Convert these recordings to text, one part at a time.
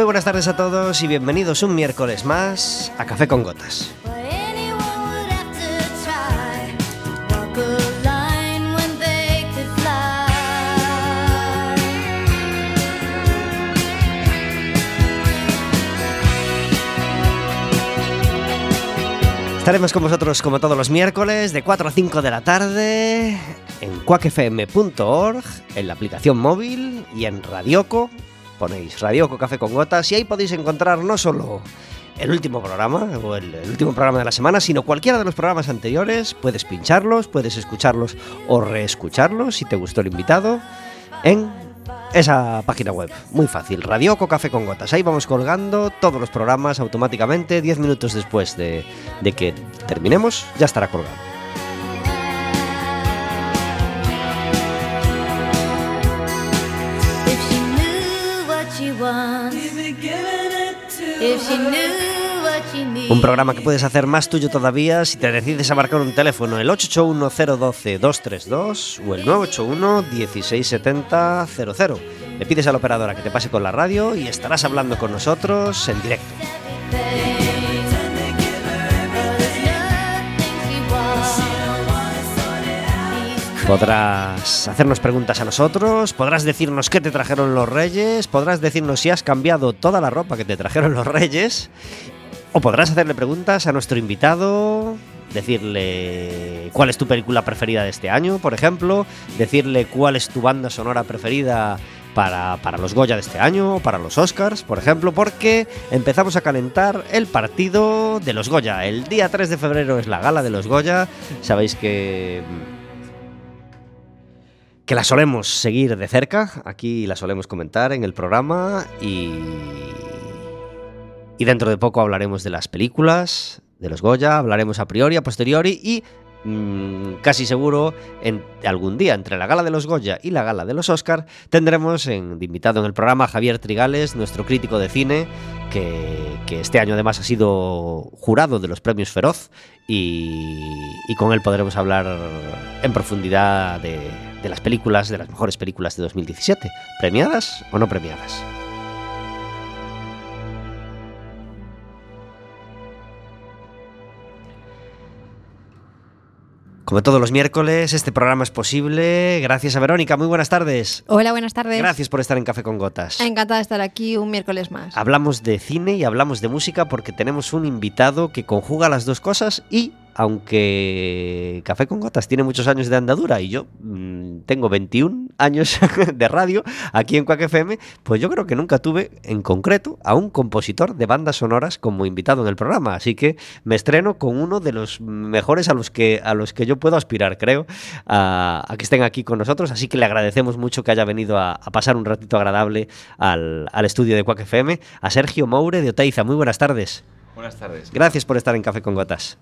buenas tardes a todos y bienvenidos un miércoles más a Café con Gotas. Estaremos con vosotros como todos los miércoles de 4 a 5 de la tarde en cuacfm.org, en la aplicación móvil y en Radioco ponéis Radio Café con Gotas y ahí podéis encontrar no solo el último programa o el, último programa de la semana, sino cualquiera de los programas anteriores. Puedes pincharlos, puedes escucharlos o reescucharlos si te gustó el invitado en esa página web. Muy fácil, Radio Café con Gotas. Ahí vamos colgando todos los programas automáticamente. 10 minutos después de, de que terminemos, ya estará colgado. Un programa que puedes hacer más tuyo todavía si te decides a marcar un teléfono, el 881-012-232 o el 981-1670-00. Le pides a la operadora que te pase con la radio y estarás hablando con nosotros en directo. Podrás hacernos preguntas a nosotros, podrás decirnos qué te trajeron los reyes, podrás decirnos si has cambiado toda la ropa que te trajeron los reyes, o podrás hacerle preguntas a nuestro invitado, decirle cuál es tu película preferida de este año, por ejemplo, decirle cuál es tu banda sonora preferida para, para, los Goya de este año, para los Oscars, por ejemplo, porque empezamos a calentar el partido de los Goya. El día 3 de febrero es la gala de los Goya. Sabéis que que la solemos seguir de cerca, aquí la solemos comentar en el programa y, y dentro de poco hablaremos de las películas, de los Goya, hablaremos a priori, a posteriori y mm, casi seguro en algún día entre la gala de los Goya y la gala de los Oscar tendremos en, de invitado en el programa a Javier Trigales, nuestro crítico de cine, que, este año además ha sido jurado de los premios Feroz y con él podremos hablar en profundidad de, de las películas, de las mejores películas de 2017, premiadas o no premiadas. Como todos los miércoles, este programa es posible gracias a Verónica. Muy buenas tardes. Hola, buenas tardes. Gracias por estar en Café con Gotas. Encantada de estar aquí un miércoles más. Hablamos de cine y hablamos de música porque tenemos un invitado que conjuga las dos cosas y aunque Café con Gotas tiene muchos años de andadura y yo mmm, tengo 21 años de radio aquí en Quack FM, pues yo creo que nunca tuve en concreto a un compositor de bandas sonoras como invitado en el programa, así que me estreno con uno de los mejores a los que, a los que yo puedo aspirar, creo, a, a que estén aquí con nosotros, así que le agradecemos mucho que haya venido a, a pasar un ratito agradable al, al estudio de Quack FM, a Sergio Moure de Oteiza. Muy buenas tardes. Buenas tardes. Gracias por estar en Café con Gotas.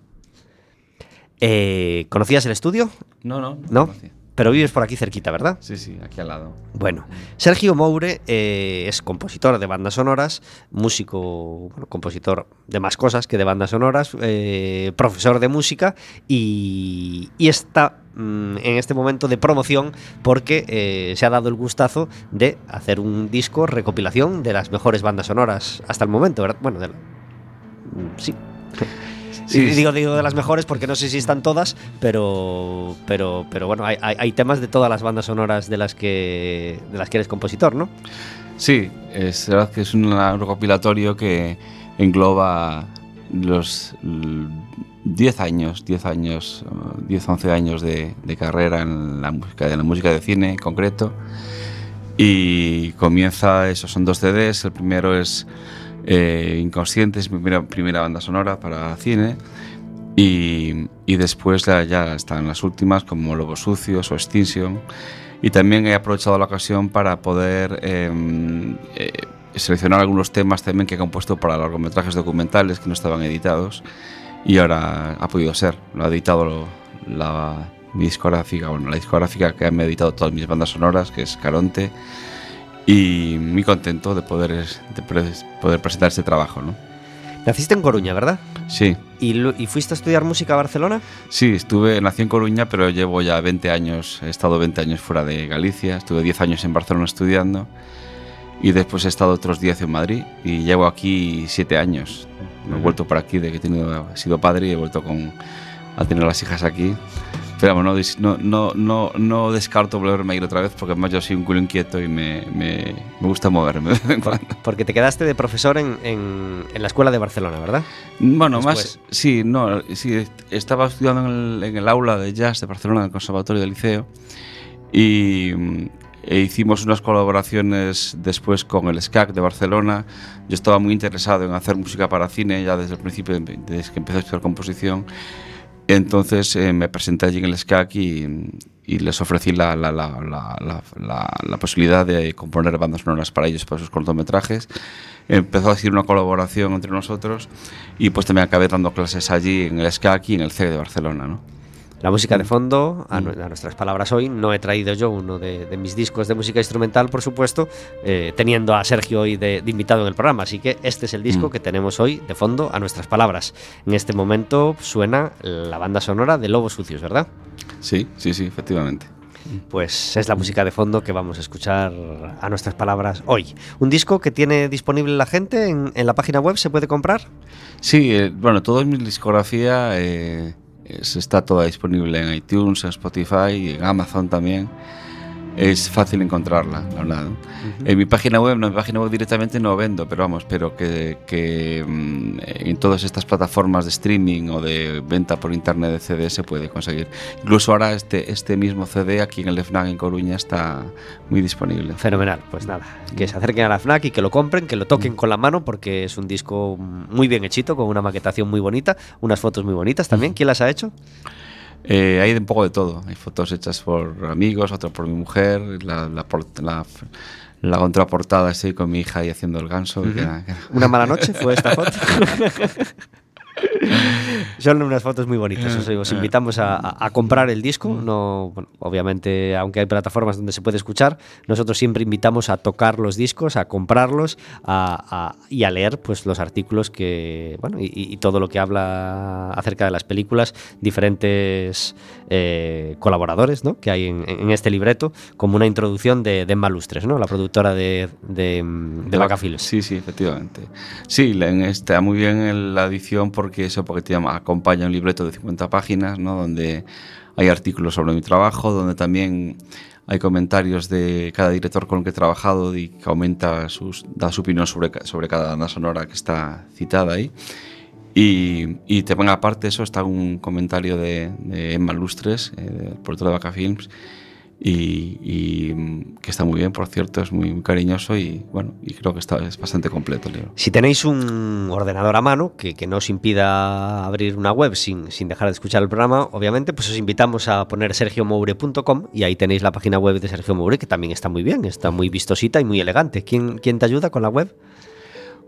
Eh, ¿Conocías el estudio? No, no. ¿No? pero vives por aquí cerquita, ¿verdad? Sí, sí, aquí al lado. Bueno, Sergio Moure eh, es compositor de bandas sonoras, músico, bueno, compositor de más cosas que de bandas sonoras, eh, profesor de música y, y está mm, en este momento de promoción porque eh, se ha dado el gustazo de hacer un disco recopilación de las mejores bandas sonoras hasta el momento, ¿verdad? Bueno, de la- mm, sí. Sí, Y digo, digo de las mejores porque no sé si están todas, pero pero pero bueno, hay, hay- hay temas de todas las bandas sonoras de las que de las que eres compositor, ¿no? Sí, es verdad que es un recopilatorio que engloba los l- 10 años, 10 años, eh, 10, 11 años de, de carrera en la música, en la música de cine en concreto. Y comienza, esos son dos CDs, el primero es eh, Inconscientes, mi primera, primera banda sonora para cine. Y, después ya, están las últimas como Lobos Sucios o Extinction. Y también he aprovechado la ocasión para poder eh, eh, seleccionar algunos temas también que he compuesto para largometrajes documentales que no estaban editados. Y ahora ha podido ser. Lo ha editado la, mi discográfica, bueno, la discográfica que me ha editado todas mis bandas sonoras, que es Caronte. Y muy contento de poder, de poder presentar este trabajo, ¿no? Naciste en Coruña, ¿verdad? Sí, ¿Y, lo- y fuiste a estudiar música a Barcelona? Sí, estuve, nací en Coruña, pero llevo ya 20 años, he estado 20 años fuera de Galicia, estuve 10 años en Barcelona estudiando y después he estado otros 10 en Madrid y llevo aquí 7 años. Me he vuelto por aquí, de que he, tenido, he sido padre y he vuelto con, a tener las hijas aquí. Pero vamos, no, no, no, no, descarto volverme a ir otra vez porque además yo soy un culo inquieto y me, me, me gusta moverme. Porque te quedaste de profesor en, en- en la escuela de Barcelona, ¿verdad? Bueno, Después. más, sí, no, sí, estaba estudiando en el, en el aula de jazz de Barcelona, en el Conservatorio del Liceo, y mm, e hicimos unas colaboraciones después con el SCAC de Barcelona. Yo estaba muy interesado en hacer música para cine ya desde el principio, desde que empecé a estudiar composición. Entonces eh, me presenté allí en el SCAC y, y les ofrecí la, la, la, la, posibilidad de componer bandas sonoras para ellos, para sus cortometrajes. Empezó a ser una colaboración entre nosotros y pues también acabé dando clases allí en el SCAC y en el CEG de Barcelona. ¿no? La música de fondo, a, Mm. a nuestras palabras hoy, no he traído yo uno de, de mis discos de música instrumental, por supuesto, eh, teniendo a Sergio hoy de, de invitado en el programa. Así que este es el disco Mm. que tenemos hoy de fondo a nuestras palabras. En este momento suena la banda sonora de Lobos Sucios, ¿verdad? Sí, sí, sí, efectivamente. Pues es la música de fondo que vamos a escuchar a nuestras palabras hoy. Un disco que tiene disponible la gente en, en la página web, ¿se puede comprar? Sí, eh, bueno, toda mi discografía eh, Eh, se está toda disponible en iTunes, en Spotify, en Amazon tamén Es fácil encontrarla, la verdad. ¿no? En mi página web, no, en mi página web directamente no vendo, pero vamos, pero que, que, mm, en todas estas plataformas de streaming o de venta por internet de CD se puede conseguir. Incluso ahora este, este mismo CD aquí en el FNAC en Coruña está muy disponible. Fenomenal, pues nada, que se acerquen a la FNAC y que lo compren, que lo toquen con la mano porque es un disco muy bien hechito, con una maquetación muy bonita, unas fotos muy bonitas también. ¿Quién las ha hecho? Eh, hay un poco de todo. Hay fotos hechas por amigos, otras por mi mujer. La, la, port- la, la contraportada estoy con mi hija ahí haciendo el ganso. que era- que era- Una mala noche fue esta foto. Son unas fotos muy bonitas. Os, os invitamos a, comprar el disco. No, bueno, obviamente, aunque hay plataformas donde se puede escuchar, nosotros siempre invitamos a tocar los discos, a comprarlos a- a- y a leer pues, los artículos que, bueno, y, y todo lo que habla acerca de las películas, diferentes eh, colaboradores ¿no? que hay en, en este libreto, como una introducción de, de Emma Lustres, ¿no? la productora de, de, de Bacafilms. Sí, sí, efectivamente. Sí, en- está muy bien en la edición porque eso, porque te llama- acompaña un libreto de 50 páginas, ¿no? Donde hay artículos sobre mi trabajo, donde también hay comentarios de cada director con el que he trabajado y que aumenta sus, da su opinión sobre, sobre cada banda sonora que está citada ahí. Y, y también aparte eso está un comentario de, de Emma Lustres, eh, del productor de Vaca Films, y, y, mm, que está muy bien, por cierto, es muy, cariñoso y bueno, y creo que está, es bastante completo el libro. Si tenéis un ordenador a mano que, que no os impida abrir una web sin, sin dejar de escuchar el programa, obviamente, pues os invitamos a poner sergiomoure.com y ahí tenéis la página web de Sergio Moure, que también está muy bien, está muy vistosita y muy elegante. ¿Quién, quién te ayuda con la web?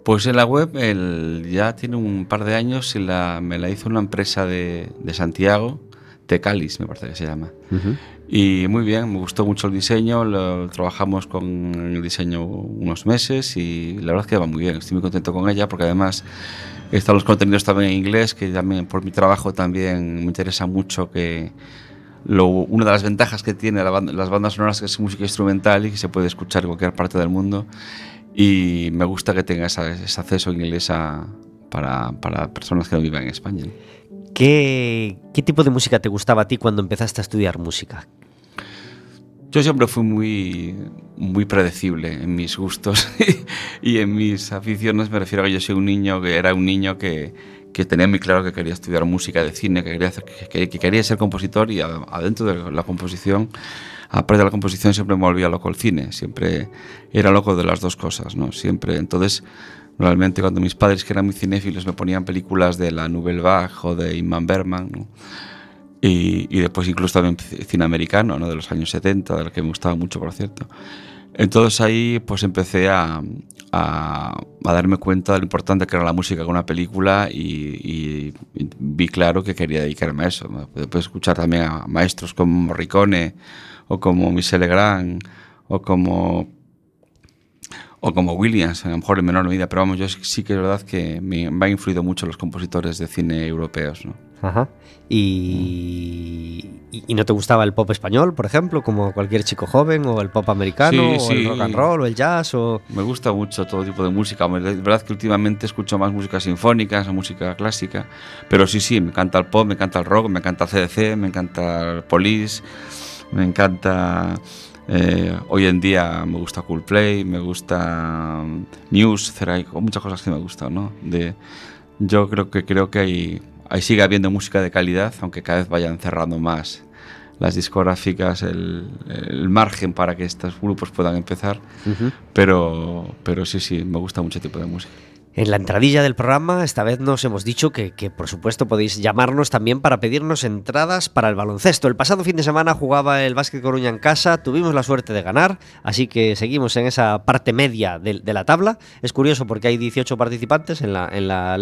Pues en la web el- ya tiene un par de años y la, me la hizo una empresa de, de Santiago, Tecalis, me parece que se llama. Y muy bien, me gustó mucho el diseño, lo, trabajamos con el diseño unos meses y la verdad es que va muy bien, estoy muy contento con ella porque además están los contenidos también en inglés, que también por mi trabajo también me interesa mucho que lo, una de las ventajas que tiene las bandas sonoras es que es música instrumental y que se puede escuchar en cualquier parte del mundo y me gusta que tenga ese, acceso en inglés para, para, personas que no viven en España. ¿Qué, ¿Qué tipo de música te gustaba a ti cuando empezaste a estudiar música? Yo siempre fui muy, muy predecible en mis gustos y en mis aficiones. Me refiero a que yo soy un niño que era un niño que, que tenía muy claro que quería estudiar música de cine, que quería, hacer, que, quería ser compositor y adentro de la composición, aparte de la composición, siempre me volvía loco el cine. Siempre era loco de las dos cosas, ¿no? Siempre. Entonces, realmente cuando mis padres, que eran muy cinéfilos, me ponían películas de la Nouvelle Vague o de Inman Berman, ¿no? y, después incluso también cine americano, ¿no? de los años 70, del que me gustaba mucho, por cierto. Entonces ahí pues empecé a, a, darme cuenta de lo importante que era la música con una película y, vi claro que quería dedicarme a eso. Después escuchar también a maestros como Morricone o como Michel Legrand o como o como Williams, a lo mejor en menor medida, pero vamos, yo sí que es verdad que me, me han influido mucho los compositores de cine europeos. ¿no? Ajá. Y, y, no te gustaba el pop español, por ejemplo, como cualquier chico joven, o el pop americano, o el rock and roll, o el jazz? O... Me gusta mucho todo tipo de música. Es verdad que últimamente escucho más música sinfónica, música clásica, pero sí, sí, me encanta el pop, me encanta el rock, me encanta el CDC, me encanta el Police, me encanta... Eh, hoy en día me gusta Coolplay, me gusta News, hay muchas cosas que me gustan, ¿no? De, yo creo que creo que hay ahí sigue habiendo música de calidad, aunque cada vez vayan cerrando más las discográficas el, margen para que estos grupos puedan empezar. pero, pero sí, sí, me gusta mucho tipo de música. En la entradilla del programa, esta vez nos hemos dicho que, por supuesto podéis llamarnos también para pedirnos entradas para el baloncesto. El pasado fin de semana jugaba el Básquet Coruña en casa, tuvimos la suerte de ganar, así que seguimos en esa parte media de, la tabla. Es curioso porque hay 18 participantes en la, en la,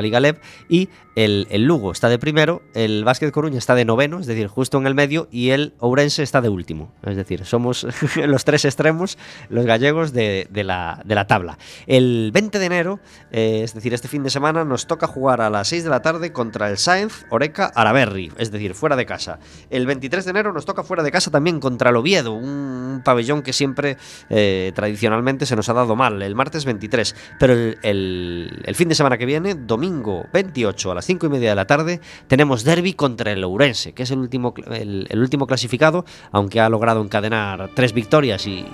Liga LEV y el, Lugo está de primero, el Básquet Coruña está de noveno, es decir, justo en el medio, y el Ourense está de último. Es decir, somos los tres extremos, los gallegos de, de, la, de la tabla. El 20 de enero eh, es decir, este fin de semana nos toca jugar a las 6 de la tarde contra el Sainz Oreca Araberri, es decir, fuera de casa. El 23 de enero nos toca fuera de casa también contra el Oviedo, un pabellón que siempre eh, tradicionalmente se nos ha dado mal, el martes 23. Pero el, fin de semana que viene, domingo 28 a las 5 y media de la tarde, tenemos derby contra el Ourense, que es el último, el, último clasificado, aunque ha logrado encadenar tres victorias y,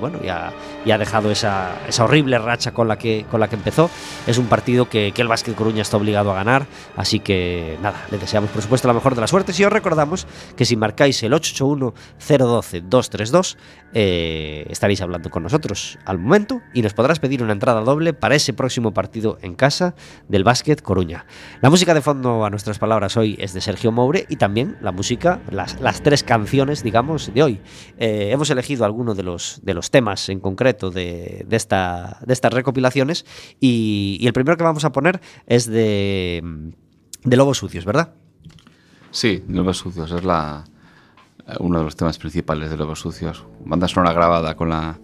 bueno, ya, ha dejado esa, esa horrible racha con la que, con la que empezó es un partido que, el Básquet Coruña está obligado a ganar, así que nada, le deseamos por supuesto la mejor de la suerte. Si os recordamos que si marcáis el 881-012-232, eh, estaréis hablando con nosotros al momento y nos podrás pedir una entrada doble para ese próximo partido en casa del Básquet Coruña. La música de fondo a nuestras palabras hoy es de Sergio Moure y también la música, las, tres canciones, digamos, de hoy. Eh, hemos elegido algunos de los, de los temas en concreto de, esta, de estas recopilaciones y, el primero que vamos a poner es de, de Lobos Sucios, ¿verdad? Sí, Lobos Sucios es la uno de los temas principales de Lobos Sucios. Banda sonora grabada con la,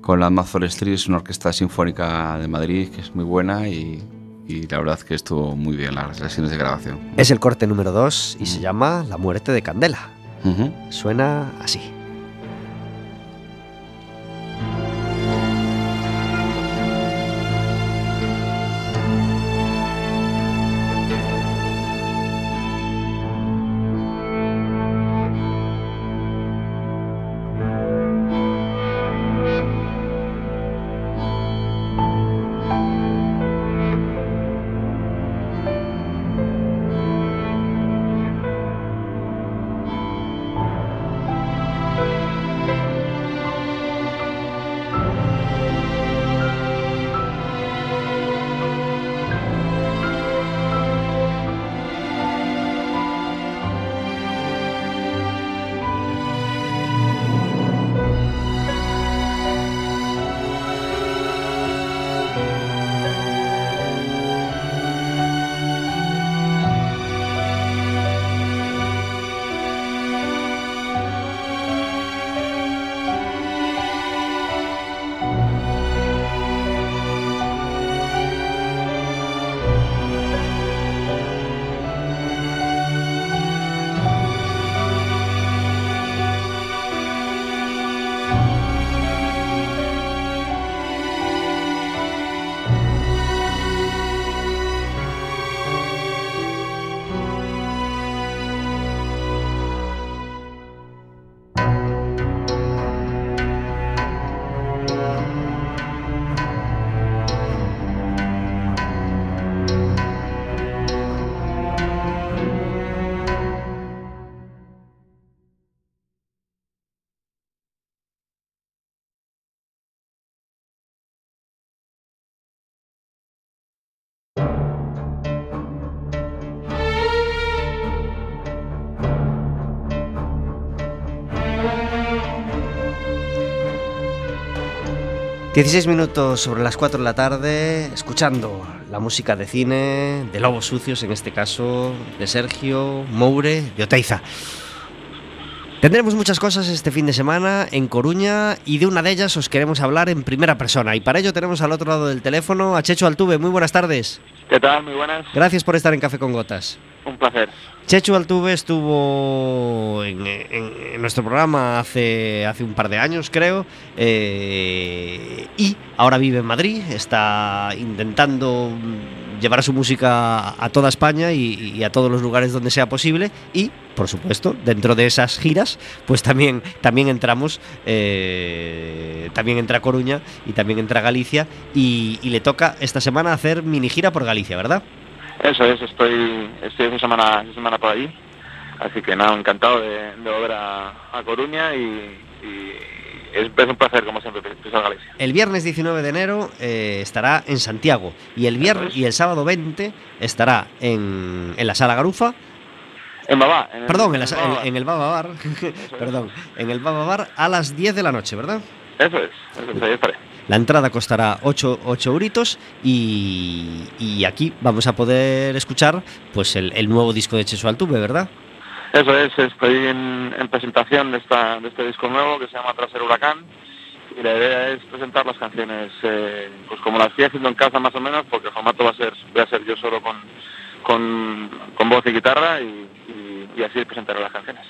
con la Mazor Street, una orquesta sinfónica de Madrid que es muy buena y, y la verdad que estuvo muy bien las sesiones de grabación. Es el corte número 2 y se llama La muerte de Candela. Suena así. 16 minutos sobre las 4 de la tarde, escuchando la música de cine, de Lobos Sucios en este caso, de Sergio Moure, de Oteiza. Tendremos muchas cosas este fin de semana en Coruña y de una de ellas os queremos hablar en primera persona. Y para ello tenemos al otro lado del teléfono a Checho Altuve. Muy buenas tardes. ¿Qué tal? Muy buenas. Gracias por estar en Café con Gotas. Un placer. Chechu Altuve estuvo en, nuestro programa hace, hace un par de años, creo, eh, y ahora vive en Madrid, está intentando llevar su música a toda España y, a todos los lugares donde sea posible y, por supuesto, dentro de esas giras, pues también, también entramos, eh, también entra Coruña y también entra Galicia y, le toca esta semana hacer mini gira por Galicia, ¿verdad? Eso es, estoy, estoy esta semana, esta semana por allí. Así que nada, encantado de, volver a, Coruña y, es, un placer, como siempre, pisar Galicia. El viernes 19 de enero eh, estará en Santiago y el viernes y el sábado 20 estará en, en la Sala Garufa. En Babá. Perdón, en, el, Baba Bar. Perdón, en el Baba Bar a las 10 de la noche, ¿verdad? Eso es, eso es ahí estaré. La entrada costará 8, 8 euritos y, aquí vamos a poder escuchar pues el, nuevo disco de Cheso Altuve, ¿verdad? Eso es, estoy en, presentación de, esta, de este disco nuevo que se llama Tras el Huracán y la idea es presentar las canciones eh, pues como las estoy haciendo en casa más o menos porque el formato va a ser, voy a ser yo solo con, con, voz y guitarra y, así presentar las canciones.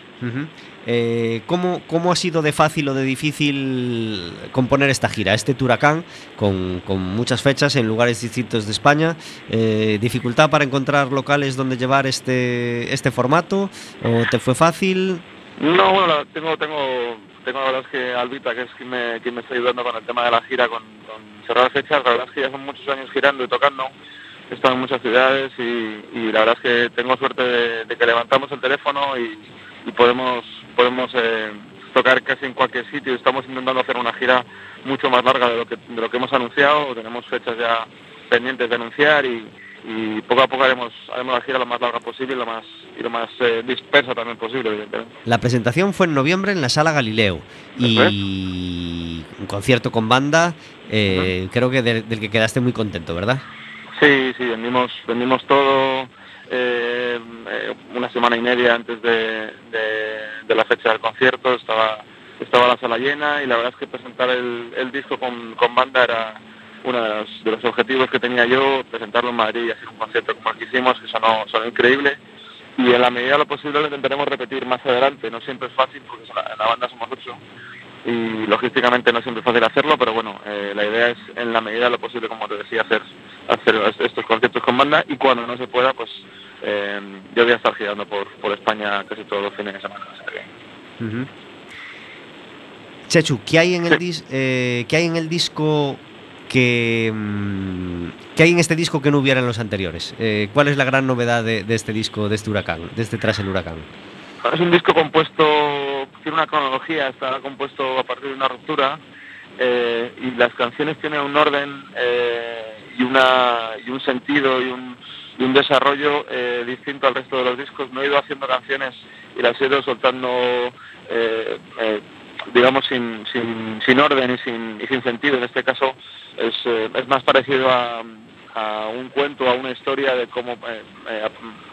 Eh, ¿cómo, ¿cómo, ha sido de fácil o de difícil componer esta gira, este Turacán, con, con muchas fechas en lugares distintos de España? Eh, ¿Dificultad para encontrar locales donde llevar este, este formato? ¿O te fue fácil? No, bueno, tengo, tengo, tengo la verdad es que Albita, que es quien me, quien me está ayudando con el tema de la gira, con, cerrar fechas, la verdad es que ya son muchos años girando y tocando he estado en muchas ciudades y, la verdad es que tengo suerte de, que levantamos el teléfono y, podemos podemos eh, tocar casi en cualquier sitio. Estamos intentando hacer una gira mucho más larga de lo que, de lo que hemos anunciado. Tenemos fechas ya pendientes de anunciar y, poco a poco haremos, haremos la gira lo más larga posible y lo más, y lo más eh, dispersa también posible, evidentemente. La presentación fue en noviembre en la Sala Galileo y un concierto con banda, eh, creo que del que quedaste muy contento, ¿verdad? Sí, sí, vendimos, vendimos todo eh, eh, una semana y media antes de, la fecha del concierto, estaba, estaba la sala llena y la verdad es que presentar el, disco con, banda era uno de los, objetivos que tenía yo, presentarlo en Madrid y hacer un concierto como el que hicimos, que sonó, sonó increíble. Y en la medida de lo posible lo intentaremos repetir más adelante, no siempre es fácil porque la banda somos ocho y logísticamente no es siempre fácil hacerlo, pero bueno, eh, la idea es en la medida de lo posible, como te decía, hacer, hacer estos conciertos con banda y cuando no se pueda, pues eh, yo voy a estar girando por, por España casi todos los fines de semana. Chechu, ¿qué hay en el, eh, ¿qué hay en el disco que, mm, ¿qué hay en este disco que no hubiera en los anteriores? ¿Cuál es la gran novedad de, de, este disco, de este huracán, de este Tras el Huracán? Es un disco compuesto tiene una cronología, está compuesto a partir de una ruptura eh, y las canciones tienen un orden eh, y, una, y un sentido y un, y un desarrollo eh, distinto al resto de los discos. No he ido haciendo canciones y las he ido soltando, digamos, sin, sin, sin, orden y sin, y sin sentido. En este caso es, es más parecido a, a, un cuento, a una historia de cómo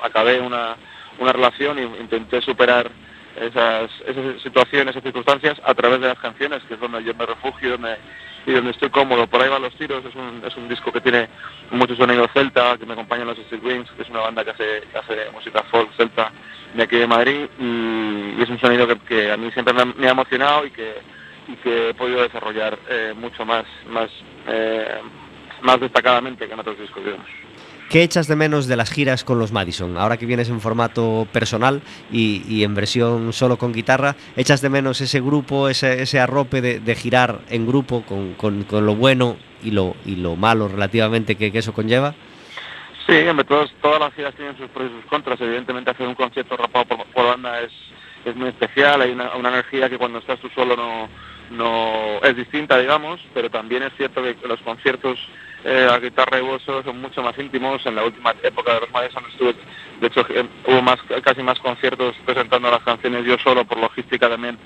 acabé una, una relación e intenté superar esas, situaciones, esas circunstancias a través de las canciones, que es donde yo me refugio y donde estoy cómodo. Por ahí van los tiros, es un, disco que tiene mucho sonido celta, que me acompañan los Street Wings, que es una banda que hace, música folk celta de aquí de Madrid y, es un sonido que, a mí siempre me ha, emocionado y que, he podido desarrollar eh, mucho eh, más destacadamente que en otros discos, digamos. ¿Qué echas de menos de las giras con los Madison? Ahora que vienes en formato personal y, en versión solo con guitarra, ¿echas de menos ese grupo, ese, ese arrope de, girar en grupo con, lo bueno y lo, y lo malo relativamente que, eso conlleva? Sí, hombre, todas las giras tienen sus pros y sus contras. Evidentemente hacer un concierto rapado por, banda es, muy especial, hay una energía que cuando estás tú solo no, no es distinta, digamos, pero también es cierto que los conciertos eh, a guitarra y voz son mucho más íntimos. En la última época de los Madison estuve, de hecho, eh, hubo más, casi más conciertos presentando las canciones yo solo por logística también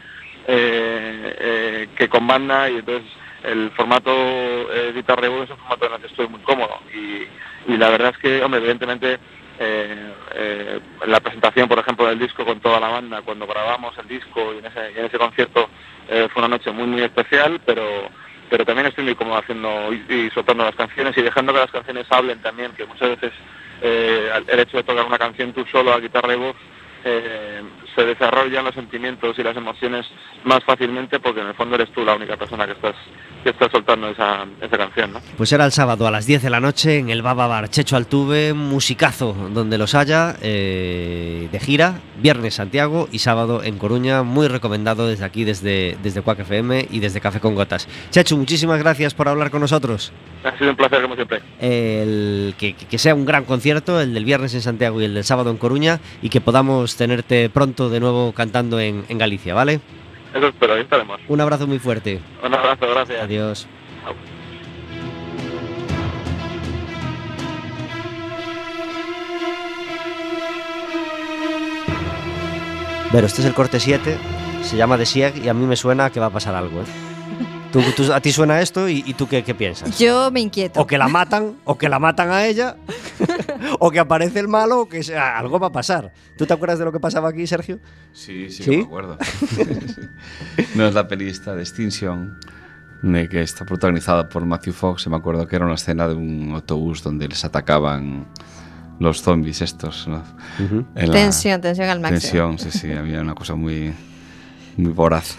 eh, que con banda y entonces el formato eh, guitarra es un formato en el que estoy muy cómodo y, y la verdad es que, hombre, evidentemente eh, eh, la presentación, por ejemplo, del disco con toda la banda, cuando grabamos el disco y en ese, concierto eh, fue una noche muy, muy especial, pero, pero también estoy muy cómodo haciendo y, y, soltando las canciones y dejando que las canciones hablen también, que muchas veces el hecho de tocar una canción tú solo a guitarra y voz se desarrollan los sentimientos y las emociones más fácilmente porque en el fondo eres tú la única persona que estás que está soltando esa, esa canción. ¿no? Pues era el sábado a las 10 de la noche en el Baba Bar Checho Altuve, musicazo donde los haya, eh, de gira, viernes Santiago y sábado en Coruña, muy recomendado desde aquí, desde, desde Quack FM y desde Café con Gotas. Checho, muchísimas gracias por hablar con nosotros. Ha sido un placer como siempre. El, que, que sea un gran concierto, el del viernes en Santiago y el del sábado en Coruña, y que podamos tenerte pronto de nuevo cantando en, en Galicia, ¿vale? Eso espero, ahí estaremos. Un abrazo muy fuerte. Un abrazo, gracias. Adiós. Chao. Pero este es el corte 7, se llama The Sieg y a mí me suena que va a pasar algo. ¿eh? ¿Tú, tú- a ti suena esto y, y tú qué, qué piensas? Yo me inquieto. O que la matan, o que la matan a ella, o que aparece el malo, o que sea, algo va a pasar. ¿Tú te acuerdas de lo que pasaba aquí, Sergio? Sí, sí, ¿Sí? que me acuerdo. No es la pelista de Extinction, de que está protagonizada por Matthew Fox. y Me acuerdo que era una escena de un autobús donde les atacaban los zombies estos. ¿no? La- Tensión, tensión al máximo. Tensión, sí, sí, había una cosa muy, muy voraz.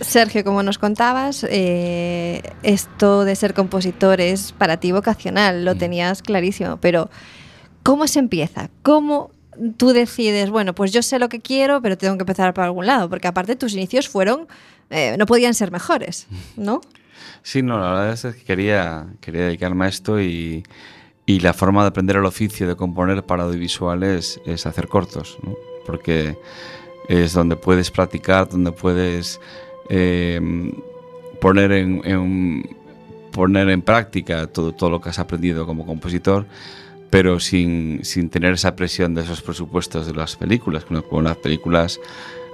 Sergio, como nos contabas, eh, esto de ser compositor es para ti vocacional, lo Mm. tenías clarísimo, pero ¿cómo se empieza? ¿Cómo tú decides, bueno, pues yo sé lo que quiero, pero tengo que empezar por algún lado? Porque aparte tus inicios fueron, eh, no podían ser mejores, ¿no? Sí, no, la verdad es que quería, quería dedicarme a esto y, y la forma de aprender el oficio de componer para audiovisuales es hacer cortos, ¿no? porque es donde puedes practicar, donde puedes eh, poner, en, poner en práctica todo, todo lo que has aprendido como compositor, pero sin, sin tener esa presión de esos presupuestos de las películas, con las películas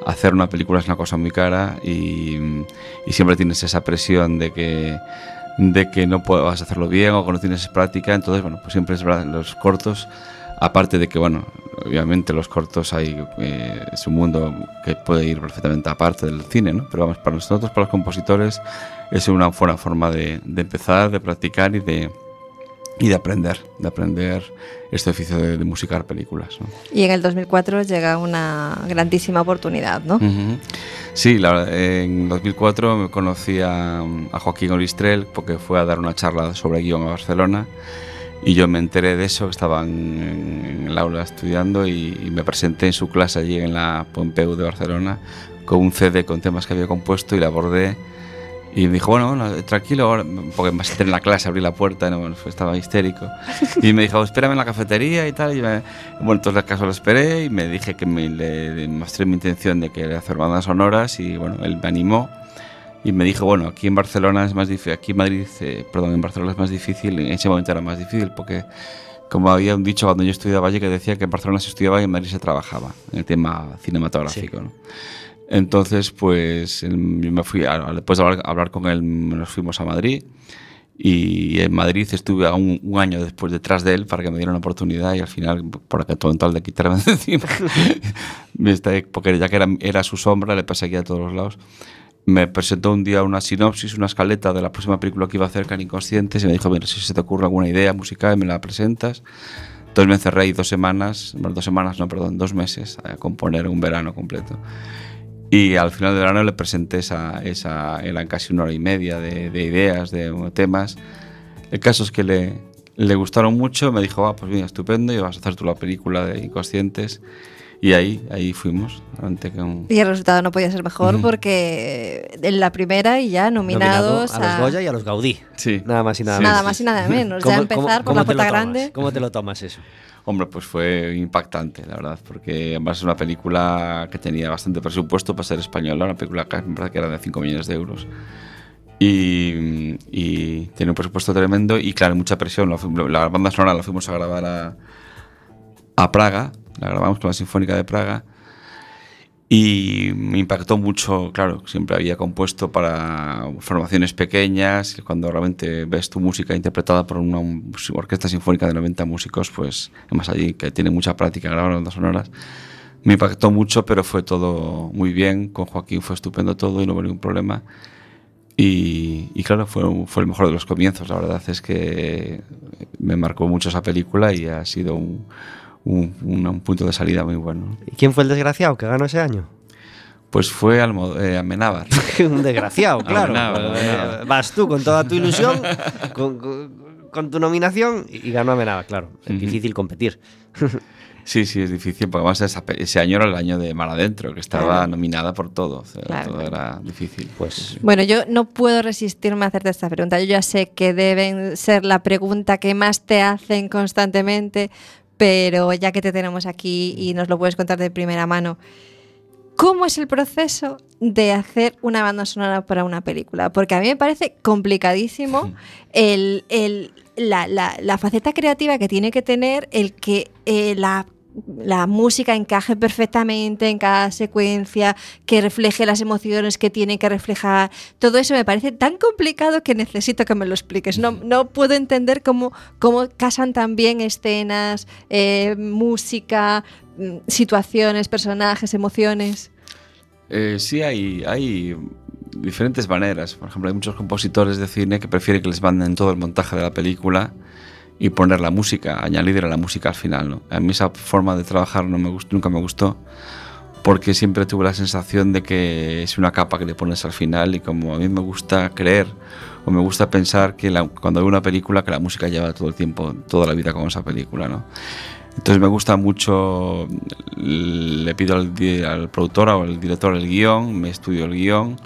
hacer una película es una cosa muy cara y, y siempre tienes esa presión de que de que no puedas hacerlo bien o que no tienes práctica. Entonces bueno pues siempre es los cortos aparte de que bueno obviamente los cortos hay eh, es un mundo que puede ir perfectamente aparte del cine no pero vamos para nosotros para los compositores es una buena forma de, de empezar de practicar y de y de aprender de aprender este oficio de, de musicar películas ¿no? Y en el 2004 llega una grandísima oportunidad, ¿no? Sí, la en 2004 me conocí a, a Joaquín Oristrel porque fue a dar una charla sobre guion a Barcelona y yo me enteré de eso, estaba en, el aula estudiando y, y me presenté en su clase allí en la Pompeu de Barcelona con un CD con temas que había compuesto y la abordé y me dijo, bueno, bueno, tranquilo, ahora", porque me senté en la clase, abrí la puerta, no, bueno, estaba histérico. Y me dijo, espérame en la cafetería y tal. Y me- bueno, entonces caso lo esperé y me dije que me, le mostré mi intención de querer hacer bandas sonoras y bueno, él me animó y me dijo, bueno, aquí en Barcelona es más difícil, aquí en Madrid, eh, perdón, en Barcelona es más difícil, en ese momento era más difícil porque como había un dicho cuando yo estudiaba allí que decía que en Barcelona se estudiaba y en Madrid se trabajaba, en el tema cinematográfico, ¿no? Entonces, pues yo me fui, a- después de hablar, hablar con él, nos fuimos a Madrid y en Madrid estuve un, un año después detrás de él para que me diera una oportunidad y al final, por que todo tal de quitarme de encima, porque ya que era, era su sombra, le perseguía a todos los lados. Me presentó un día una sinopsis, una escaleta de la próxima película que iba a hacer, Can Inconscientes, y me dijo, mira, si se te ocurre alguna idea musical, me la presentas. Entonces me encerré ahí dos semanas, dos semanas, no, perdón, dos meses a componer un verano completo. Y al final del verano le presenté esa, esa eran casi una hora y media de, de ideas, de temas. El caso es que le, le gustaron mucho, me dijo, ah, pues bien, estupendo, y vas a hacer tú la película de Inconscientes. Y ahí, ahí fuimos, ante con... Y el resultado no podía ser mejor porque en la primera y ya Nominado nominados a los Goya y a los Gaudí. Sí. Nada más y nada Sí, menos. Nada más y nada menos. Ya ¿Cómo- empezar por la puerta grande. ¿Cómo te lo tomas eso? Hombre, pues fue impactante, la verdad, porque además es una película que tenía bastante presupuesto para ser española, una película que me parece que era de 5 millones de euros. Y, y tiene un presupuesto tremendo y, claro, mucha presión. La, la banda sonora la fuimos a grabar a, a Praga, la grabamos con la Sinfónica de Praga. Y me impactó mucho, claro, siempre había compuesto para formaciones pequeñas, cuando realmente ves tu música interpretada por una orquesta sinfónica de 90 músicos, pues además allí que tiene mucha práctica grabando ondas sonoras, me impactó mucho, pero fue todo muy bien, con Joaquín fue estupendo todo y no hubo ningún problema. Y, y, claro, fue, fue el mejor de los comienzos. La verdad es que me marcó mucho esa película y ha sido un, un, un, punto de salida muy bueno. ¿Y quién fue el desgraciado que ganó ese año? Pues fue Almo eh, Amenábar. un desgraciado, claro. Amenábar, Amenábar. Eh, vas tú con toda tu ilusión, con, con, con, tu nominación y ganó Amenábar, claro. Es uh -huh. difícil competir. Sí, sí, es difícil, porque además ese año era el año de Mar Adentro, que estaba claro. nominada por todo, o sea, claro. todo era difícil. Pues. Bueno, yo no puedo resistirme a hacerte esta pregunta. Yo ya sé que deben ser la pregunta que más te hacen constantemente, pero ya que te tenemos aquí y nos lo puedes contar de primera mano, ¿cómo es el proceso de hacer una banda sonora para una película? Porque a mí me parece complicadísimo el, el, la, la, la, faceta creativa que tiene que tener el que eh, la la música encaje perfectamente en cada secuencia, que refleje las emociones que tiene que reflejar. Todo eso me parece tan complicado que necesito que me lo expliques. No, no puedo entender cómo, cómo casan tan bien escenas, eh, música, mm, situaciones, personajes, emociones. Eh, sí, hay, hay diferentes maneras. Por ejemplo, hay muchos compositores de cine que prefieren que les manden todo el montaje de la película y poner la música, añadir la música al final. ¿no? A mí esa forma de trabajar no me gustó, nunca me gustó porque siempre tuve la sensación de que es una capa que le pones al final y como a mí me gusta creer o me gusta pensar que la, cuando veo una película que la música lleva todo el tiempo, toda la vida con esa película. ¿no? Entonces me gusta mucho, le pido al, al productor o al director el guion, me estudio el guion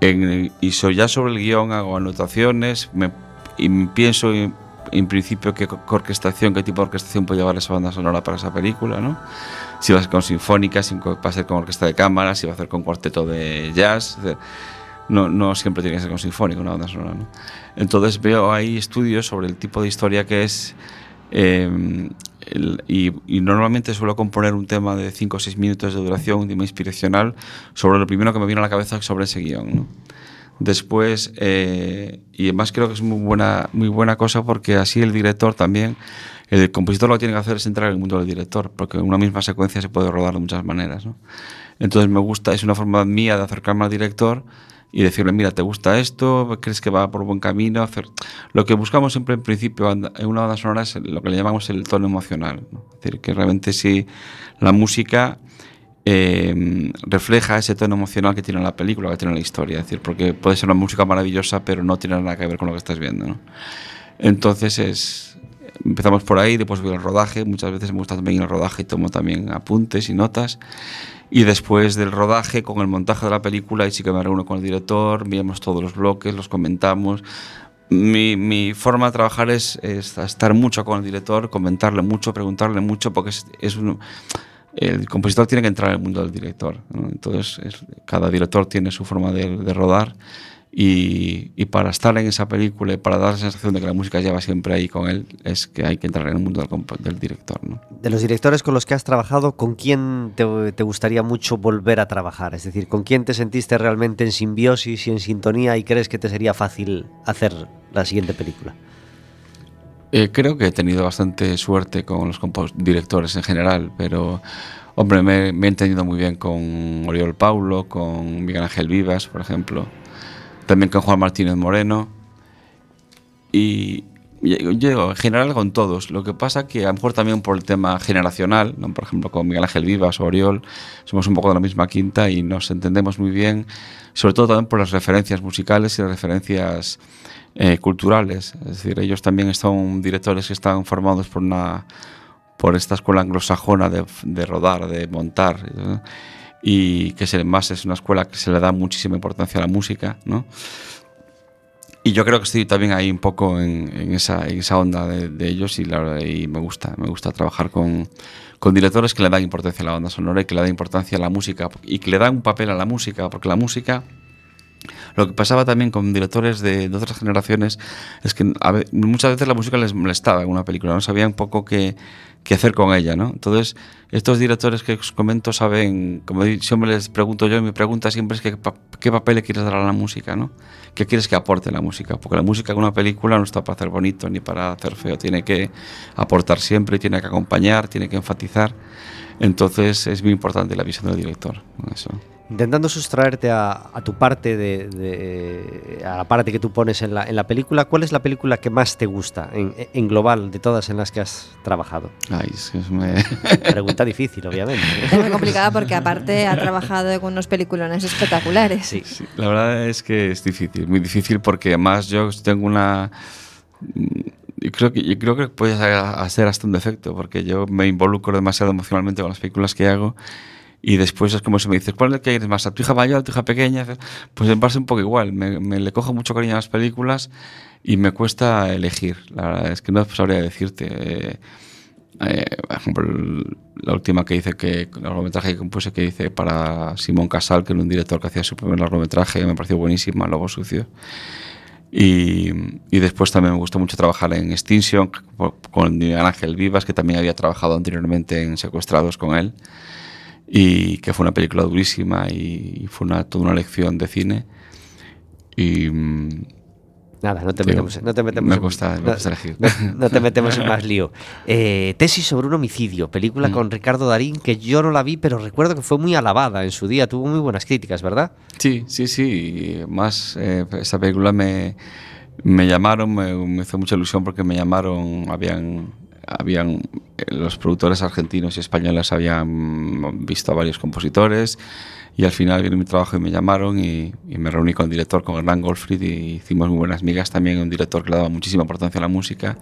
en, y ya sobre el guion hago anotaciones me, y pienso en principio qué orquestación, qué tipo de orquestación puede llevar esa banda sonora para esa película, ¿no? Si va a ser con sinfónica, si va a ser con orquesta de cámara, si va a ser con cuarteto de jazz. No, no siempre tiene que ser con sinfónica una banda sonora, ¿no? Entonces veo ahí estudios sobre el tipo de historia que es eh, el, y, y, normalmente suelo componer un tema de 5 o 6 minutos de duración, un tema inspiracional, sobre lo primero que me viene a la cabeza sobre ese guion, ¿no? Después, eh, y además creo que es muy buena, muy buena cosa porque así el director también, el compositor lo que tiene que hacer es entrar en el mundo del director, porque una misma secuencia se puede rodar de muchas maneras. ¿no? Entonces me gusta, es una forma mía de acercarme al director y decirle, mira, ¿te gusta esto? ¿Crees que va por buen camino? Hacer... Lo que buscamos siempre en principio en una banda sonora es lo que le llamamos el tono emocional. ¿no? Es decir, que realmente si la música eh, refleja ese tono emocional que tiene la película, que tiene la historia. Es decir, porque puede ser una música maravillosa, pero no tiene nada que ver con lo que estás viendo. ¿no? Entonces es, empezamos por ahí, después voy al rodaje. Muchas veces me gusta también el rodaje y tomo también apuntes y notas. Y después del rodaje, con el montaje de la película, ahí sí que me reúno con el director, vemos todos los bloques, los comentamos. Mi, mi forma de trabajar es, es, estar mucho con el director, comentarle mucho, preguntarle mucho, porque es, es un el compositor tiene que entrar en el mundo del director. Entonces, es, cada director tiene su forma de, rodar y, para estar en esa película y para dar la sensación de que la música lleva siempre ahí con él, es que hay que entrar en el mundo del, director. ¿no? De los directores con los que has trabajado, ¿con quién te, gustaría mucho volver a trabajar? Es decir, ¿con quién te sentiste realmente en simbiosis y en sintonía y crees que te sería fácil hacer la siguiente película? Eh, creo que he tenido bastante suerte con los directores en general, pero hombre, me, me, he entendido muy bien con Oriol Paulo, con Miguel Ángel Vivas, por ejemplo, también con Juan Martínez Moreno. Y, yo en general con todos. Lo que pasa que a lo mejor también por el tema generacional, ¿no? por ejemplo con Miguel Ángel Vivas o Oriol, somos un poco de la misma quinta y nos entendemos muy bien, sobre todo también por las referencias musicales y las referencias eh, culturales. Es decir, ellos también son directores que están formados por una por esta escuela anglosajona de, de rodar, de montar, ¿no? y que además es una escuela que se le da muchísima importancia a la música, ¿no? Y yo creo que estoy también ahí un poco en, en, esa, en esa, onda de, de ellos y, la, y, me gusta, me gusta trabajar con, con, directores que le dan importancia a la banda sonora y que le dan importancia a la música y que le dan un papel a la música, porque la música Lo que pasaba también con directores de, de otras generaciones es que a muchas veces la música les molestaba en una película, no sabían un poco qué, qué hacer con ella, ¿no? Entonces, estos directores que os comento saben, como siempre les pregunto yo, y mi pregunta siempre es que, qué papel le quieres dar a la música, ¿no? ¿Qué quieres que aporte la música? Porque la música en una película no está para hacer bonito ni para hacer feo, tiene que aportar siempre, tiene que acompañar, tiene que enfatizar. Entonces es muy importante la visión del director. Eso. Intentando sustraerte a, a tu parte de, de- a la parte que tú pones en la, en la película, ¿cuál es la película que más te gusta en, en global de todas en las que has trabajado? Ay, es que es me- Pregunta difícil, obviamente. Es muy complicada porque aparte ha trabajado con unos peliculones espectaculares. Sí. Sí, la verdad es que es difícil, muy difícil porque además yo tengo una... Yo creo que, yo creo que puede ser hasta un defecto porque yo me involucro demasiado emocionalmente con las películas que hago y después es como si me dices, ¿cuál es el que quieres más? ¿A tu hija mayor, a tu hija pequeña? Pues me pasa un poco igual, me, me le cojo mucho cariño a las películas y me cuesta elegir, la verdad es que no sabría decirte. Eh, eh, por ejemplo, la última que hice, que el largometraje que compuse, que hice para Simón Casal, que era un director que hacía su primer largometraje, me pareció buenísima, Lobo Sucio. Y, y después también me gustó mucho trabajar en Extinction con Ángel Vivas, que también había trabajado anteriormente en Secuestrados con él, y que fue una película durísima y, fue una, toda una lección de cine. Y mm, Nada, no te metemos, no te metemos me en- cuesta- me no- cuesta elegir. No, no te metemos en más lío. Eh, tesis sobre un homicidio, película Mm. con Ricardo Darín, que yo no la vi, pero recuerdo que fue muy alabada en su día, tuvo muy buenas críticas, ¿verdad? Sí, sí, sí. Más, eh, esta película me, me llamaron, me, me hizo mucha ilusión porque me llamaron, habían, habían eh, los productores argentinos y españoles habían visto a varios compositores y al final vino mi trabajo y me llamaron y, y me reuní con el director, con Hernán Goldfried y hicimos muy buenas migas también, un director que le daba muchísima importancia a la música.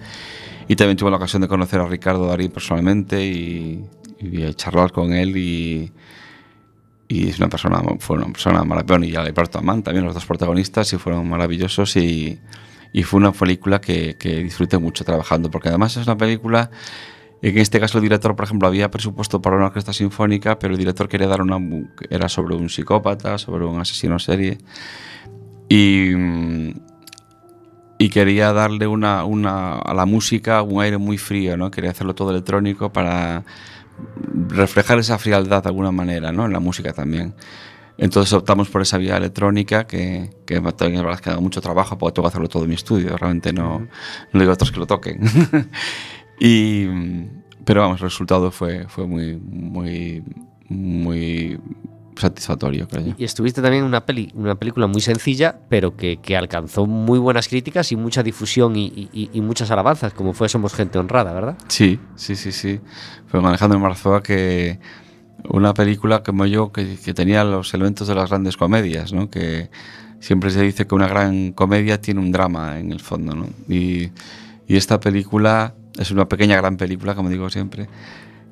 Y también tuve la ocasión de conocer a Ricardo Darín personalmente y, y a charlar con él y, y es una persona, fue una persona maravillosa y Alberto Amán también, los dos protagonistas, y fueron maravillosos y, y fue una película que, que disfruté mucho trabajando, porque además es una película en este caso el director, por ejemplo, había presupuesto para una orquesta sinfónica, pero el director quería dar una... era sobre un psicópata, sobre un asesino serie, y, y quería darle una, una, a la música un aire muy frío, ¿no? Quería hacerlo todo electrónico para reflejar esa frialdad de alguna manera, ¿no? En la música también. Entonces optamos por esa vía electrónica que, que que ha dado mucho trabajo porque tengo que hacerlo todo en mi estudio, realmente no, no digo a otros que lo toquen. y, pero vamos, el resultado fue, fue muy, muy, muy satisfactorio, creo yo. Y estuviste también en una, peli, una película muy sencilla, pero que, que alcanzó muy buenas críticas y mucha difusión y, y- y muchas alabanzas, como fue Somos Gente Honrada, ¿verdad? Sí, sí, sí, sí. Fue con Alejandro Marzoa que una película como yo que, que tenía los elementos de las grandes comedias, ¿no? Que siempre se dice que una gran comedia tiene un drama en el fondo, ¿no? Y, y esta película es una pequeña gran película, como digo siempre,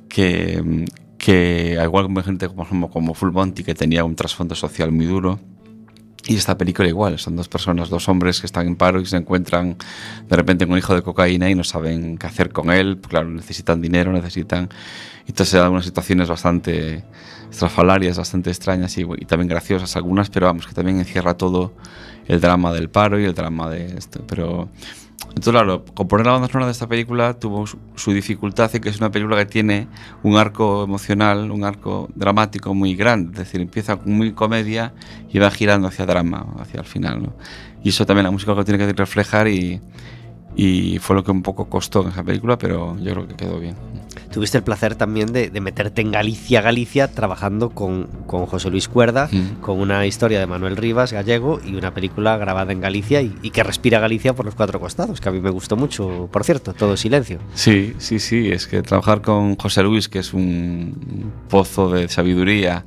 que, que al igual como gente como, como Full Monty, que tenía un trasfondo social muy duro, Y esta película igual, son dos personas, dos hombres que están en paro y se encuentran de repente con un hijo de cocaína y no saben qué hacer con él, claro, necesitan dinero, necesitan... Entonces hay algunas situaciones bastante estrafalarias, bastante extrañas y, y, también graciosas algunas, pero vamos, que también encierra todo el drama del paro y el drama de esto, pero entonces, claro, componer la banda sonora de esta película tuvo su, su dificultad en que es una película que tiene un arco emocional, un arco dramático muy grande. Es decir, empieza con muy comedia y va girando hacia drama, hacia el final. ¿no? Y eso también la música lo tiene que reflejar y, y fue lo que un poco costó en esa película, pero yo creo que quedó bien. Tuviste el placer también de, de meterte en Galicia, Galicia, trabajando con, con José Luis Cuerda, Mm. con una historia de Manuel Rivas, gallego, y una película grabada en Galicia y, y que respira Galicia por los cuatro costados, que a mí me gustó mucho, por cierto, todo silencio. Sí, sí, sí, es que trabajar con José Luis, que es un pozo de sabiduría,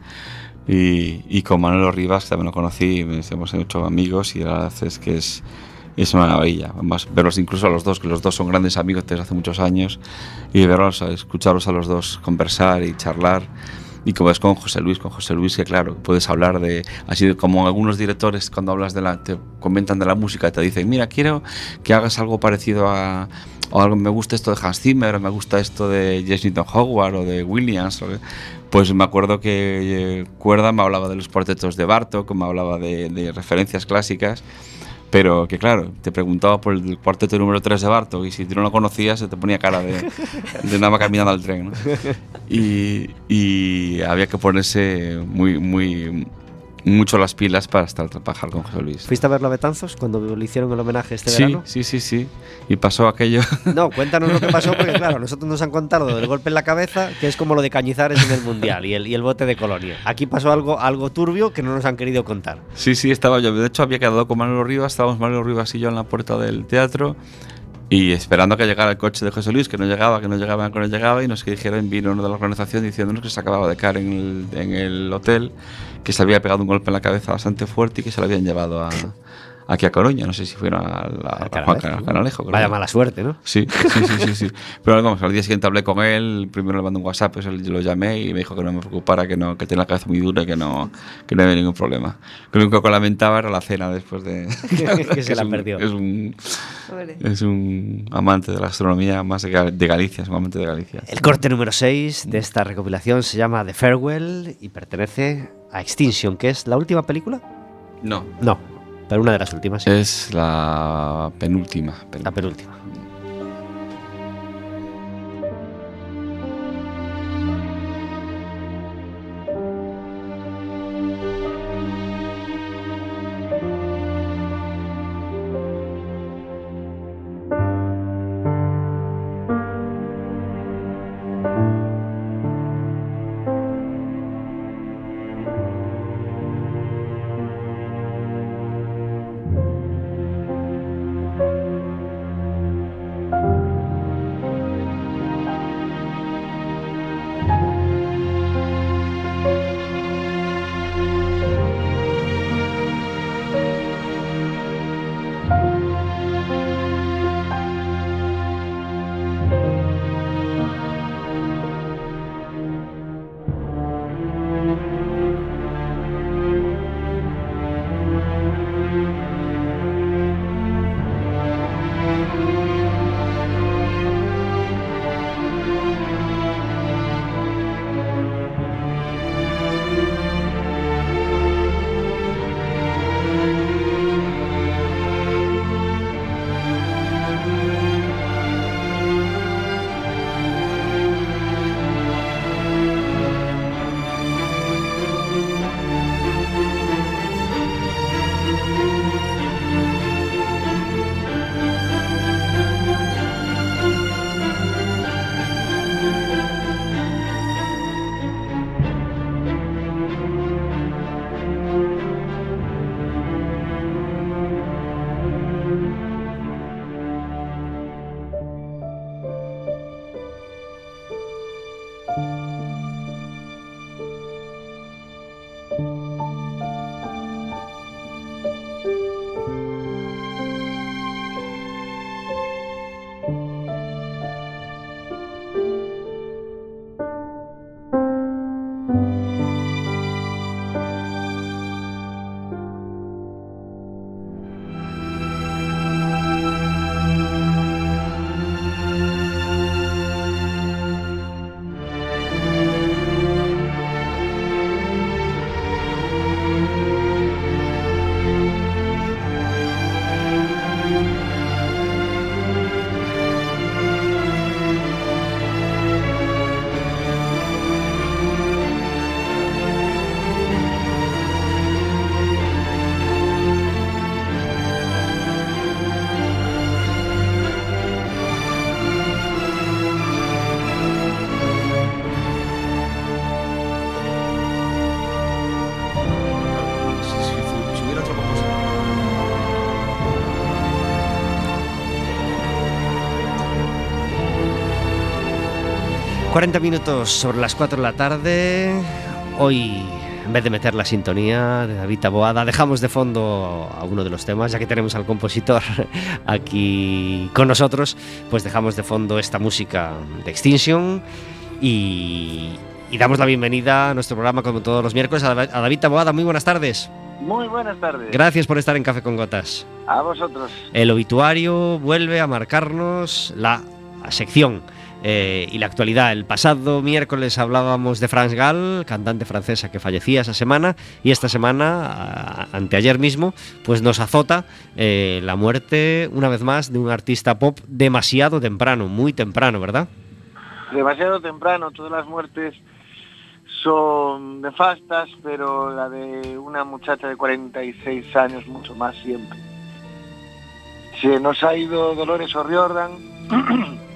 y, y con Manolo Rivas, que también lo conocí, hemos hecho amigos, y la verdad es que es, es una maravilla. Además, verlos incluso a los dos, que los dos son grandes amigos desde hace muchos años, y verlos, escucharlos a los dos conversar y charlar. Y como es con José Luis, con José Luis, que claro, puedes hablar de, así como algunos directores cuando hablas de la, te la música, te dicen, mira, quiero que hagas algo parecido a, o algo, me gusta esto de Hans Zimmer, o me gusta esto de Newton Howard o de Williams, Pues me acuerdo que eh, Cuerda me hablaba de los portetos de Bartok, me hablaba de referencias clásicas, pero que claro, te preguntaba por el cuarteto número 3 de Bartok y si tú no lo conocías se te ponía cara de, nada más caminando al tren. ¿no? Y, y había que ponerse muy, muy, mucho las pilas para estar trabajar con José Luis. ¿Fuiste a verlo a Betanzos cuando le hicieron el homenaje este Sí, verano? sí, sí, sí. Y pasó aquello. No, cuéntanos lo que pasó, porque claro, nosotros nos han contado del golpe en la cabeza, que es como lo de Cañizares en el Mundial y el, y el bote de Colonia. Aquí pasó algo, algo turbio que no nos han querido contar. Sí, sí, estaba yo. De hecho, había quedado con Manolo Rivas, estábamos Manolo Rivas y yo en la puerta del teatro y esperando que llegara el coche de José Luis, que no llegaba, que no llegaba, que no llegaba, y nos dijeron, vino uno de la organización diciéndonos que se acababa de caer en el, en el hotel, que se había pegado un golpe en la cabeza bastante fuerte y que se lo habían llevado a, aquí a Coruña. No sé si fueron a, la, a Juan Canalejo, Canalejo. creo. Vaya mala suerte, ¿no? Sí, sí, sí, sí, sí. Pero vamos, al día siguiente hablé con él, primero le mandé un WhatsApp, pues él- yo lo llamé y me dijo que no me preocupara, que no, que tenía la cabeza muy dura y que no, que no había ningún problema. Que lo único que lamentaba era la cena después de... Que se es la un- perdió. Es un, es un amante de la astronomía más de, Gal- de Galicia, es un amante de Galicia. El corte número 6 de esta recopilación se llama The Farewell y pertenece a Extinction, que es la última película. No, No, pero una de las últimas. sí. es la penúltima. La penúltima. 40 minutos sobre las 4 de la tarde. Hoy, en vez de meter la sintonía de David Taboada, dejamos de fondo a uno de los temas, ya que tenemos al compositor aquí con nosotros, pues dejamos de fondo esta música de Extinction y, y damos la bienvenida a nuestro programa, como todos los miércoles, a David Taboada. Muy buenas tardes. Muy buenas tardes. Gracias por estar en Café con Gotas. A vosotros. El obituario vuelve a marcarnos la sección eh, y la actualidad. El pasado miércoles hablábamos de France Gall, cantante francesa que fallecía esa semana, y esta semana, anteayer mismo, pues nos azota eh, la muerte, una vez más, de un artista pop demasiado temprano, muy temprano, ¿verdad? Demasiado temprano, todas las muertes son nefastas, pero la de una muchacha de 46 años mucho más siempre. Se nos ha ido Dolores O'Riordan,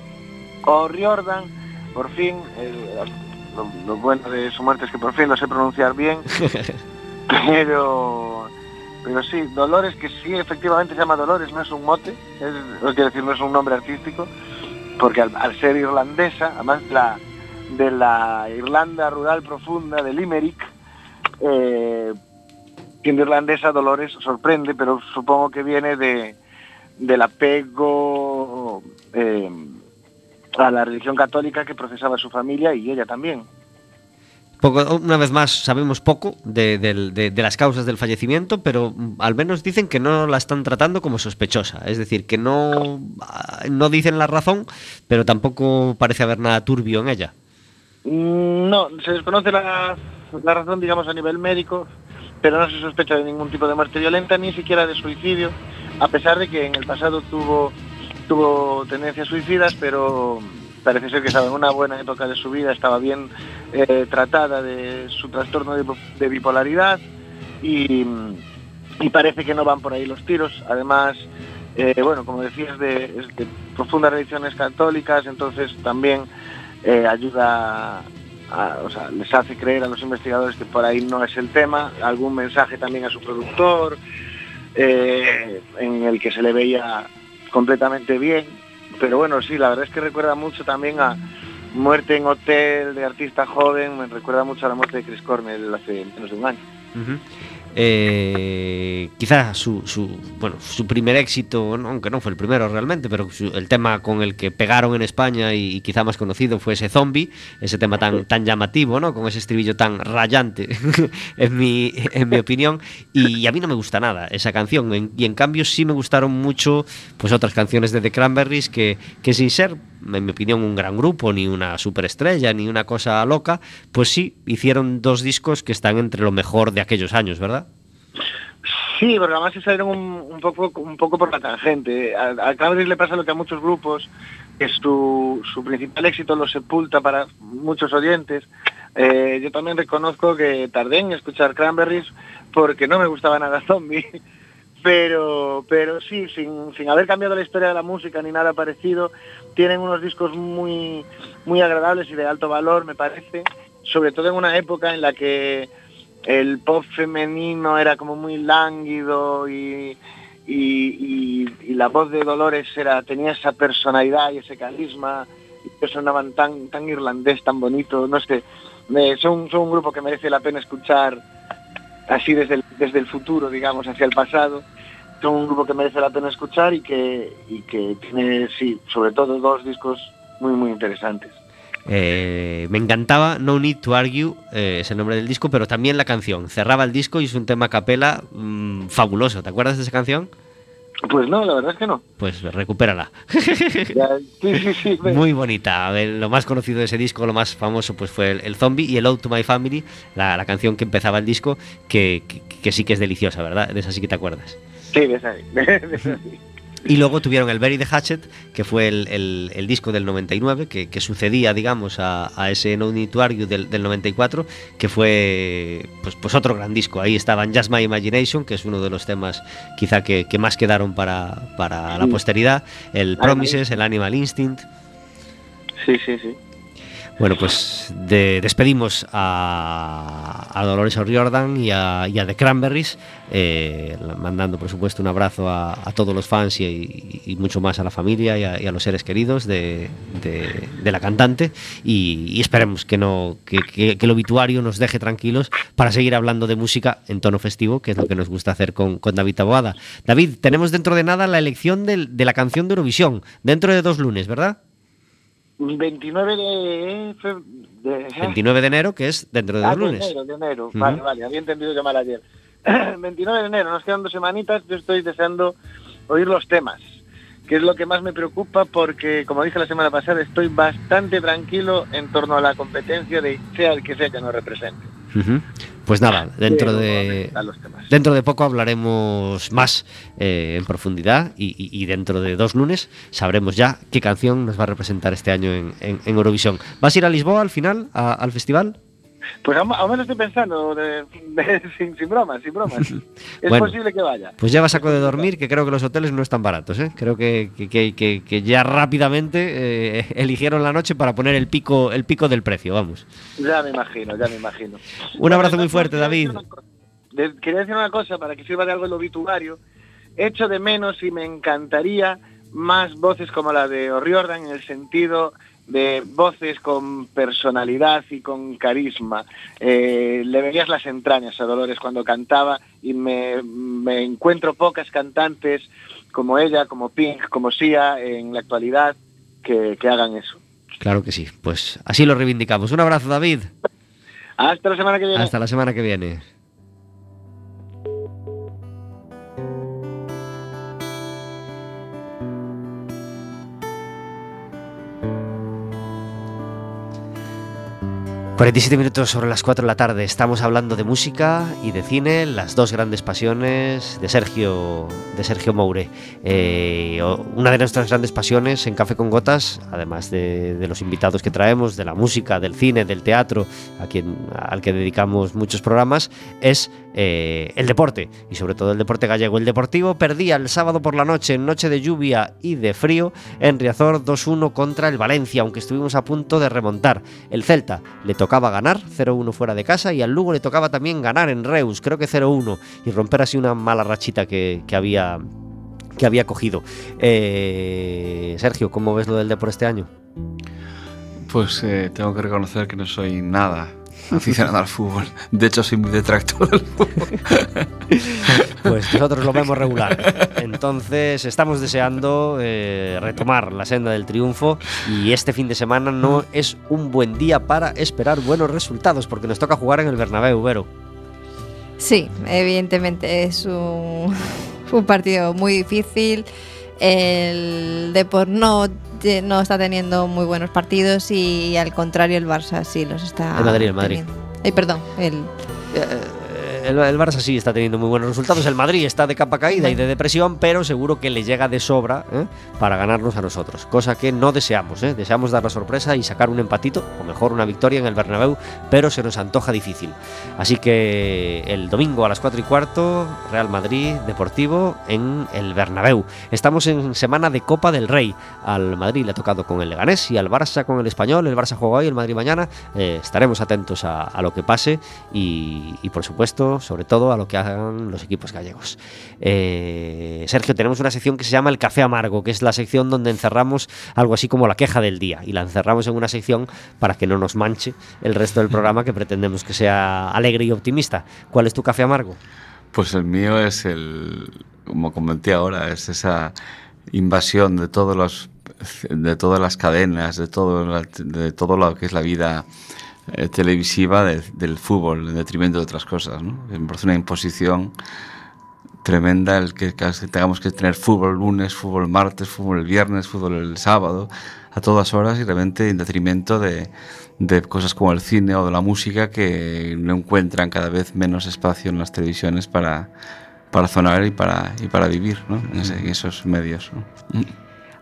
O'Riordan, por fin, lo, bueno de su muerte es que por fin lo sé pronunciar bien, pero pero sí, Dolores, que sí efectivamente se llama Dolores, no es un mote, es, quiero decir, no es un nombre artístico, porque al, ser irlandesa, además la, de la Irlanda rural profunda de Limerick, eh, siendo irlandesa Dolores sorprende, pero supongo que viene de, del apego eh, a la religión católica que procesaba su familia y ella también. Poco, una vez más, sabemos poco de, las causas del fallecimiento, pero al menos dicen que no la están tratando como sospechosa. Es decir, que no, no dicen la razón, pero tampoco parece haber nada turbio en ella. Mm, no, se desconoce la, la razón, digamos, a nivel médico, pero no se sospecha de ningún tipo de muerte violenta, ni siquiera de suicidio a pesar de que en el pasado tuvo, tuvo tendencias suicidas, pero parece ser que estaba en una buena época de su vida, estaba bien eh, tratada de su trastorno de, bipolaridad y, parece que no van por ahí los tiros. Además, eh, bueno, como decías, de, de, profundas religiones católicas, entonces también eh, ayuda, o sea, les hace creer a los investigadores que por ahí no es el tema, algún mensaje también a su productor, en el que se le veía completamente bien. Pero bueno, sí, la verdad es que recuerda mucho también a Muerte en Hotel de artista joven, me recuerda mucho a la muerte de Chris Cornell hace menos de un año. Eh, quizás su, bueno, su primer éxito, aunque no fue el primero realmente, pero el tema con el que pegaron en España y, quizá más conocido fue ese zombie, ese tema tan, tan llamativo, ¿no? con ese estribillo tan rayante, en, mi, mi opinión. Y, a mí no me gusta nada esa canción. y en cambio sí me gustaron mucho pues, otras canciones de The Cranberries que, que sin ser en mi opinión, un gran grupo, ni una superestrella, ni una cosa loca, pues sí, hicieron dos discos que están entre lo mejor de aquellos años, ¿verdad? Sí, porque además se salieron un, poco, un poco por la tangente. A, a le pasa lo que a muchos grupos, que su, su principal éxito lo sepulta para muchos oyentes. Eh, yo también reconozco que tardé en escuchar Cranberries porque no me gustaba nada Zombie pero, pero sí, sin, sin haber cambiado la historia de la música ni nada parecido, tienen unos discos muy, muy agradables y de alto valor, me parece, sobre todo en una época en la que el pop femenino era como muy lánguido y, y, la voz de Dolores era, tenía esa personalidad y ese carisma, que sonaban tan, tan irlandés, tan bonito, no sé, son, son un grupo que merece la pena escuchar así desde el, desde el futuro, digamos, hacia el pasado son un grupo que merece la pena escuchar y que, y que tiene, sí, sobre todo dos discos muy, muy interesantes. Eh, me encantaba No Need to Argue, eh, es el nombre del disco, pero también la canción. Cerraba el disco y es un tema capela mm, fabuloso. ¿Te acuerdas de esa canción? Pues no, la verdad es que no. Pues recupérala. Muy bonita. lo más conocido de ese disco, lo más famoso, pues fue el, Zombie y el Out to My Family, la, canción que empezaba el disco, que, que, sí que es deliciosa, ¿verdad? De esa sí que te acuerdas. Sí, de Y luego tuvieron el Bury the Hatchet, que fue el, disco del 99, que, sucedía, digamos, a, ese No Need to Argue del, 94, que fue pues, pues otro gran disco. Ahí estaban Just My Imagination, que es uno de los temas quizá que, más quedaron para, para la posteridad, el Promises, el Animal Instinct. Sí, sí, sí. Bueno, pues despedimos a, Dolores O'Riordan y a, y The Cranberries, eh, mandando por supuesto un abrazo a, todos los fans y, mucho más a la familia y a, los seres queridos de, la cantante y, esperemos que, no, que, el obituario nos deje tranquilos para seguir hablando de música en tono festivo, que es lo que nos gusta hacer con, David Taboada. David, tenemos dentro de nada la elección de la canción de Eurovisión, dentro de dos lunes, ¿verdad? 29 de, de, 29 de enero, que es dentro de dos ah, lunes. De enero, de enero. Vale, vale, había entendido llamar ayer. 29 de enero, nos quedan dos semanitas, yo estoy deseando oír los temas. que es lo que más me preocupa porque, como dije la semana pasada, estoy bastante tranquilo en torno a la competencia de sea el que sea que nos represente. Pues nada, dentro de, dentro de poco hablaremos más eh, en profundidad y, y- y dentro de dos lunes sabremos ya qué canción nos va a representar este año en, en- en Eurovisión. ¿Vas a ir a Lisboa al final, a- al festival? Pues aún, me lo estoy pensando, de- de- sin, sin bromas, sin bromas. Es Bueno. posible que vaya. Pues lleva saco de dormir, que creo que los hoteles no están baratos. ¿eh? Creo que, que- que- que- que ya rápidamente eh, eligieron la noche para poner el pico, el pico del precio, vamos. Ya me imagino, ya me imagino. Un abrazo muy fuerte, David. Quería decir una cosa para que sirva de algo el obituario. Echo de menos y me encantaría más voces como la de O'Riordan en el sentido de voces con personalidad y con carisma. Eh, le veías las entrañas a Dolores cuando cantaba y me, me encuentro pocas cantantes como ella, como Pink, como Sia en la actualidad que, que hagan eso. Claro que sí. Pues así lo reivindicamos. Un abrazo, David. Hasta la semana que viene. Hasta la semana que viene. ...47 minutos sobre las 4 de la tarde... ...estamos hablando de música y de cine... ...las dos grandes pasiones de Sergio... ...de Sergio Moure... Eh, ...una de nuestras grandes pasiones en Café con Gotas... ...además de, de los invitados que traemos... ...de la música, del cine, del teatro... ...a quien, al que dedicamos muchos programas... ...es eh, el deporte... ...y sobre todo el deporte gallego... ...el Deportivo perdía el sábado por la noche... ...en noche de lluvia y de frío... ...en Riazor 2-1 contra el Valencia... ...aunque estuvimos a punto de remontar... ...el Celta le tocaba ganar 0-1 fuera de casa... ...y al Lugo le tocaba también ganar en Reus... ...creo que 0-1... ...y romper así una mala rachita que, que había... Que había cogido. Eh, Sergio, ¿cómo ves lo del Depor este año? Pues eh, tengo que reconocer que no soy nada aficionado al fútbol. De hecho, soy muy detractor del fútbol. Pues nosotros lo vemos regular. Entonces estamos deseando eh, retomar la senda del triunfo y este fin de semana no es un buen día para esperar buenos resultados porque nos toca jugar en el Bernabéu, Vero. Sí, evidentemente es un, un partido muy difícil. El Depor no, no está teniendo muy buenos partidos y al contrario el Barça sí los está El Madrid, el Madrid. teniendo. Ay, perdón, el Eh, El, el Barça sí está teniendo muy buenos resultados. El Madrid está de capa caída y de depresión, pero seguro que le llega de sobra ¿eh? para ganarnos a nosotros. Cosa que no deseamos. ¿eh? Deseamos dar la sorpresa y sacar un empatito, o mejor una victoria en el Bernabéu, pero se nos antoja difícil. Así que el domingo a las 4 y cuarto, Real Madrid Deportivo en el Bernabéu. Estamos en semana de Copa del Rey. Al Madrid le ha tocado con el Leganés y al Barça con el Español. El Barça juega hoy, el Madrid mañana. Eh, estaremos atentos a, a lo que pase y, y, por supuesto, sobre todo a lo que hagan los equipos gallegos. Eh, Sergio, tenemos una sección que se llama el Café Amargo, que es la sección donde encerramos algo así como la queja del día y la encerramos en una sección para que no nos manche el resto del programa que pretendemos que sea alegre y optimista. ¿Cuál es tu café amargo? Pues el mío es el, como comenté ahora, es esa invasión de todos los de todas las cadenas, de todo, de todo lo que es la vida eh, televisiva de- del fútbol, en detrimento de otras cosas. ¿no? Me parece una imposición tremenda el que casi tengamos que tener fútbol lunes, fútbol martes, fútbol el viernes, fútbol el sábado, a todas horas y realmente en detrimento de, cosas como el cine o de la música que no encuentran cada vez menos espacio en las televisiones para, para zonar y para, vivir en, esos medios.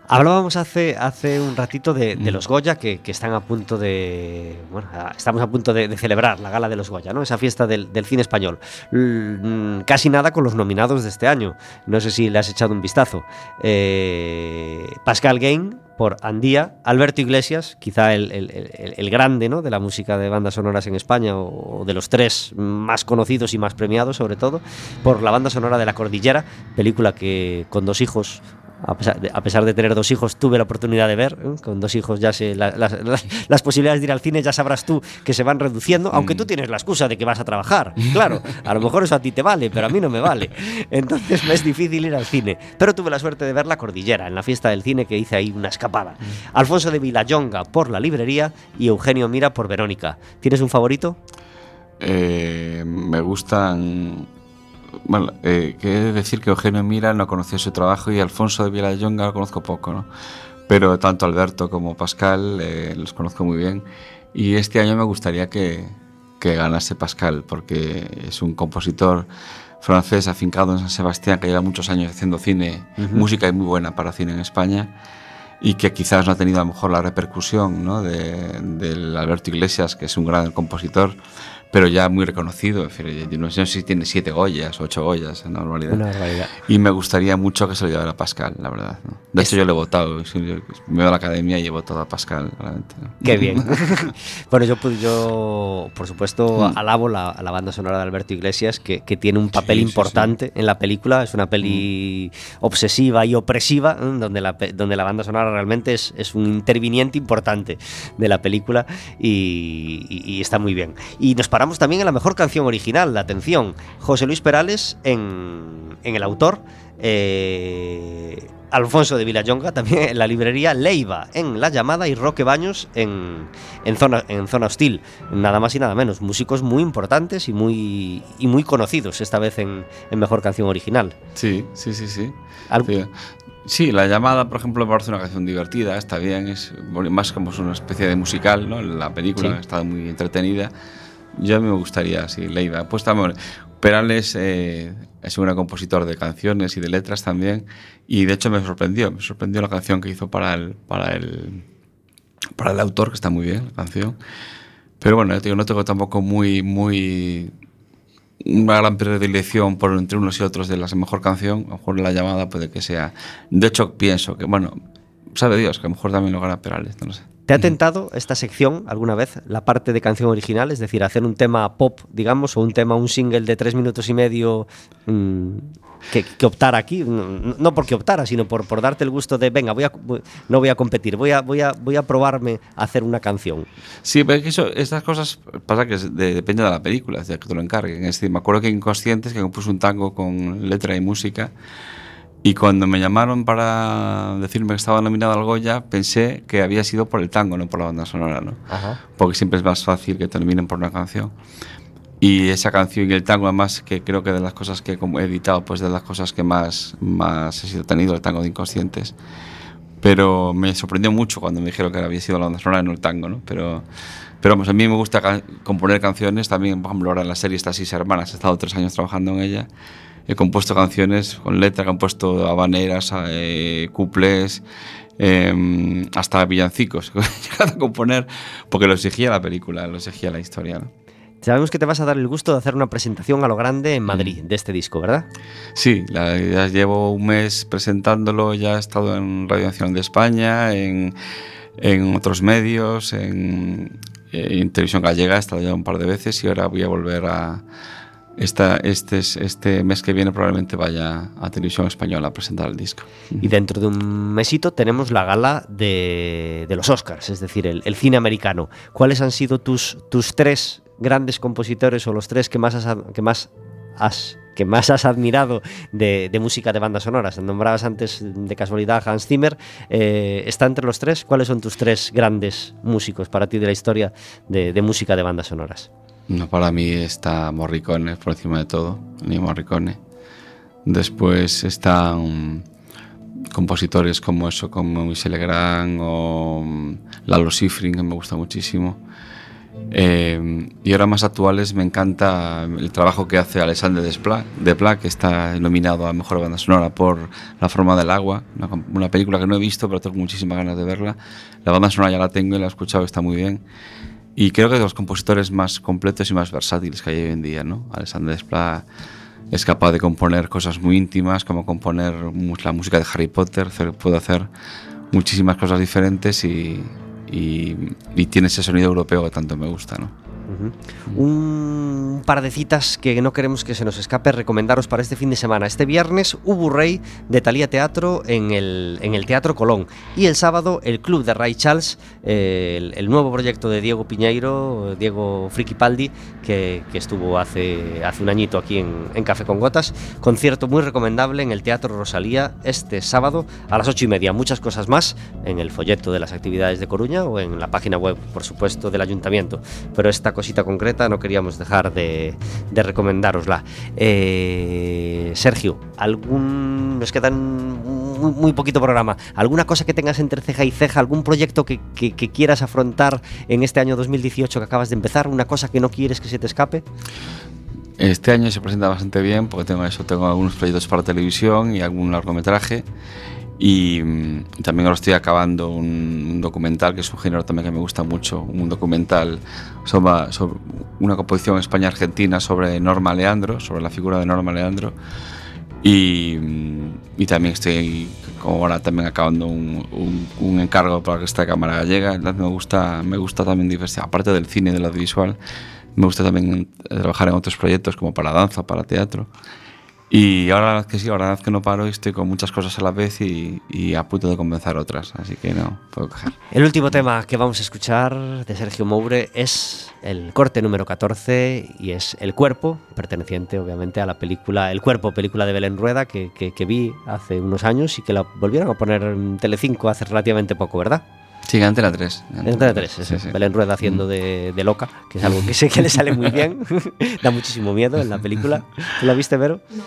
Hablábamos hace, hace un ratito de, de los Goya que, que están a punto de. Bueno, estamos a punto de, de celebrar la gala de los Goya, ¿no? Esa fiesta del, del cine español. L- mm, casi nada con los nominados de este año. No sé si le has echado un vistazo. Eh, Pascal Gain por Andía, Alberto Iglesias, quizá el, el- el- el grande ¿no? de la música de bandas sonoras en España, o, o de los tres más conocidos y más premiados, sobre todo, por la banda sonora de La Cordillera, película que con dos hijos a pesar, de, a pesar de tener dos hijos, tuve la oportunidad de ver. ¿eh? Con dos hijos ya se, la- las, posibilidades de ir al cine ya sabrás tú que se van reduciendo, aunque tú tienes la excusa de que vas a trabajar. Claro, a lo mejor eso a ti te vale, pero a mí no me vale. Entonces me es difícil ir al cine. Pero tuve la suerte de ver La Cordillera en la fiesta del cine que hice ahí una escapada. Alfonso de Villayonga por La Librería y Eugenio Mira por Verónica. ¿Tienes un favorito? Eh, me gustan. Bueno, eh, que decir que Eugenio Mira no conocía su trabajo y Alfonso de Villayonga lo conozco poco, ¿no? Pero tanto Alberto como Pascal eh, los conozco muy bien. Y este año me gustaría que, que ganase Pascal, porque es un compositor francés afincado en San Sebastián que lleva muchos años haciendo cine, música y muy buena para cine en España y que quizás no ha tenido a lo mejor la repercusión ¿no? de, del Alberto Iglesias, que es un gran compositor, pero ya muy reconocido. no sé si tiene siete Goyas, ocho Goyas, en normalidad. Una barbaridad. Y me gustaría mucho que se lo llevara Pascal, la verdad. De hecho, yo le he votado. Me voy a la academia y he votado a Pascal, realmente. Qué bien. bueno, yo, yo, por supuesto, mm. alabo la, la, banda sonora de Alberto Iglesias, que, que tiene un papel importante en la película. Es una peli mm. obsesiva y opresiva, donde la, donde la banda sonora realmente es, es un interviniente importante de la película y, y, y está muy bien. Y nos paramos también en la mejor canción original, la atención. José Luis Perales en, el autor. Eh, Alfonso de Villayonga también en la librería Leiva en La Llamada y Roque Baños en, zona, en Zona Hostil. Nada más y nada menos. Músicos muy importantes y muy, y muy conocidos, esta vez en, Mejor Canción Original. Sí, sí, sí, sí. sí. La Llamada, por ejemplo, me parece una canción divertida, está bien, es más como una especie de musical, ¿no? La película ha estado muy entretenida. Yo me gustaría, sí, Leiva. Pues también, Perales eh, es un compositor de canciones y de letras también. Y de hecho me sorprendió, me sorprendió la canción que hizo para el, para el, para el autor, que está muy bien la canción. Pero bueno, yo no tengo tampoco muy, muy una gran predilección por entre unos y otros de la mejor canción. A lo mejor la llamada puede que sea. De hecho, pienso que, bueno, sabe Dios, que a lo mejor también lo gana Perales, no sé. ¿Te ha tentado esta sección alguna vez, la parte de canción original? Es decir, hacer un tema pop, digamos, o un tema, un single de tres minutos y medio mm, que, optara aquí. No, porque optara, sino por, por darte el gusto de, venga, voy a, no voy a competir, voy a, voy, a, voy a probarme a hacer una canción. Sí, pero que eso, estas cosas pasa que depende de la película, de que te lo encarguen. Es decir, me acuerdo que Inconscientes, que compuso un tango con letra y música, y cuando me llamaron para decirme que estaba nominado al Goya, pensé que había sido por el tango, no por la banda sonora, ¿no? Porque siempre es más fácil que terminen por una canción. Y esa canción y el tango, además, que creo que de las cosas que he editado, pues de las cosas que más, más he sido tenido, el tango de Inconscientes. Pero me sorprendió mucho cuando me dijeron que había sido la banda sonora, no el tango, ¿no? Pero, pero vamos, a mí me gusta componer canciones, también, por ejemplo, ahora en la serie Estas seis hermanas, he estado tres años trabajando en ella he compuesto canciones con letra, he compuesto habaneras, eh, cuplés, em, hasta villancicos. he llegado a componer porque lo exigía la película, lo exigía la historia. Sabemos que te vas a dar el gusto de hacer una presentación a lo grande en Madrid mm. de este disco, ¿verdad? Sí, ya llevo un mes presentándolo, ya he estado en Radio Nacional de España, en, en otros medios, en, en, televisión gallega he estado ya un par de veces y ahora voy a volver a, este, este mes que viene probablemente vaya a Televisión Española a presentar el disco. Y dentro de un mesito tenemos la gala de, los Oscars, es decir, el, cine americano. ¿Cuáles han sido tus, tres grandes compositores o los tres que más has, que más has que más has admirado de, música de bandas sonoras. Nombrabas antes de casualidad Hans Zimmer. Eh, ¿Está entre los tres? ¿Cuáles son tus tres grandes músicos para ti de la historia de música de bandas sonoras? No, para mí está Morricone por encima de todo, ni Morricone. Después están compositores como eso, como Michel Legrand o mm, Lalo Schifrin, que me gusta muchísimo. Eh, y ahora más actuales me encanta el trabajo que hace Alexandre Desplat, que está nominado a Mejor Banda Sonora por La Forma del Agua, una, una, película que no he visto, pero tengo muchísimas ganas de verla. La banda sonora ya la tengo y la he escuchado, está muy bien. Y creo que de los compositores más completos y más versátiles que hay hoy en día, ¿no? Alexandre Desplat es capaz de componer cosas muy íntimas, como componer la música de Harry Potter, puede hacer muchísimas cosas diferentes y, y tiene ese sonido europeo que tanto me gusta, ¿no? Un par de citas que no queremos que se nos escape recomendaros para este fin de semana. Este viernes, Ubu Rey de Talía Teatro en el, en el Teatro Colón. Y el sábado, el Club de Ray Charles, eh, el, nuevo proyecto de Diego Piñeiro, Diego Frikipaldi, que, que estuvo hace, hace un añito aquí en, en, Café con Gotas. Concierto muy recomendable en el Teatro Rosalía este sábado a las ocho y media. Muchas cosas más en el folleto de las actividades de Coruña o en la página web, por supuesto, del Ayuntamiento. Pero esta cosita concreta no queríamos dejar de, de recomendárosla. Eh, Sergio, algún nos quedan muy, muy, poquito programa. ¿Alguna cosa que tengas entre ceja y ceja? ¿Algún proyecto que, que, que, quieras afrontar en este año 2018 que acabas de empezar? ¿Una cosa que no quieres que se te escape? Este año se presenta bastante bien porque tengo eso, tengo algunos proyectos para televisión y algún largometraje. Y mm, también ahora estoy acabando un, un, documental, que es un género también que me gusta mucho, un documental sobre, sobre una composición España-Argentina sobre Norma Leandro, sobre la figura de Norma Leandro. Y, mm, y también estoy como ahora también acabando un, un, un, encargo para esta cámara gallega. Me gusta, me gusta también diversidad, aparte del cine y del audiovisual, me gusta también trabajar en otros proyectos como para danza, para teatro. Y ahora la verdad que sí, ahora la verdad que no paro y estoy con muchas cosas a la vez y, y a punto de comenzar otras, así que no puedo coger. El último tema que vamos a escuchar de Sergio Moure es el corte número 14 y es El cuerpo, perteneciente obviamente a la película El cuerpo, película de Belén Rueda que, que, que vi hace unos años y que la volvieron a poner en Telecinco hace relativamente poco, ¿verdad? Sí, Antena 3. Antena, Antena 3, 3 sí, sí. Belén Rueda haciendo de, de, loca, que es algo que sé que le sale muy bien. da muchísimo miedo en la película. ¿Tú la viste, Vero? No.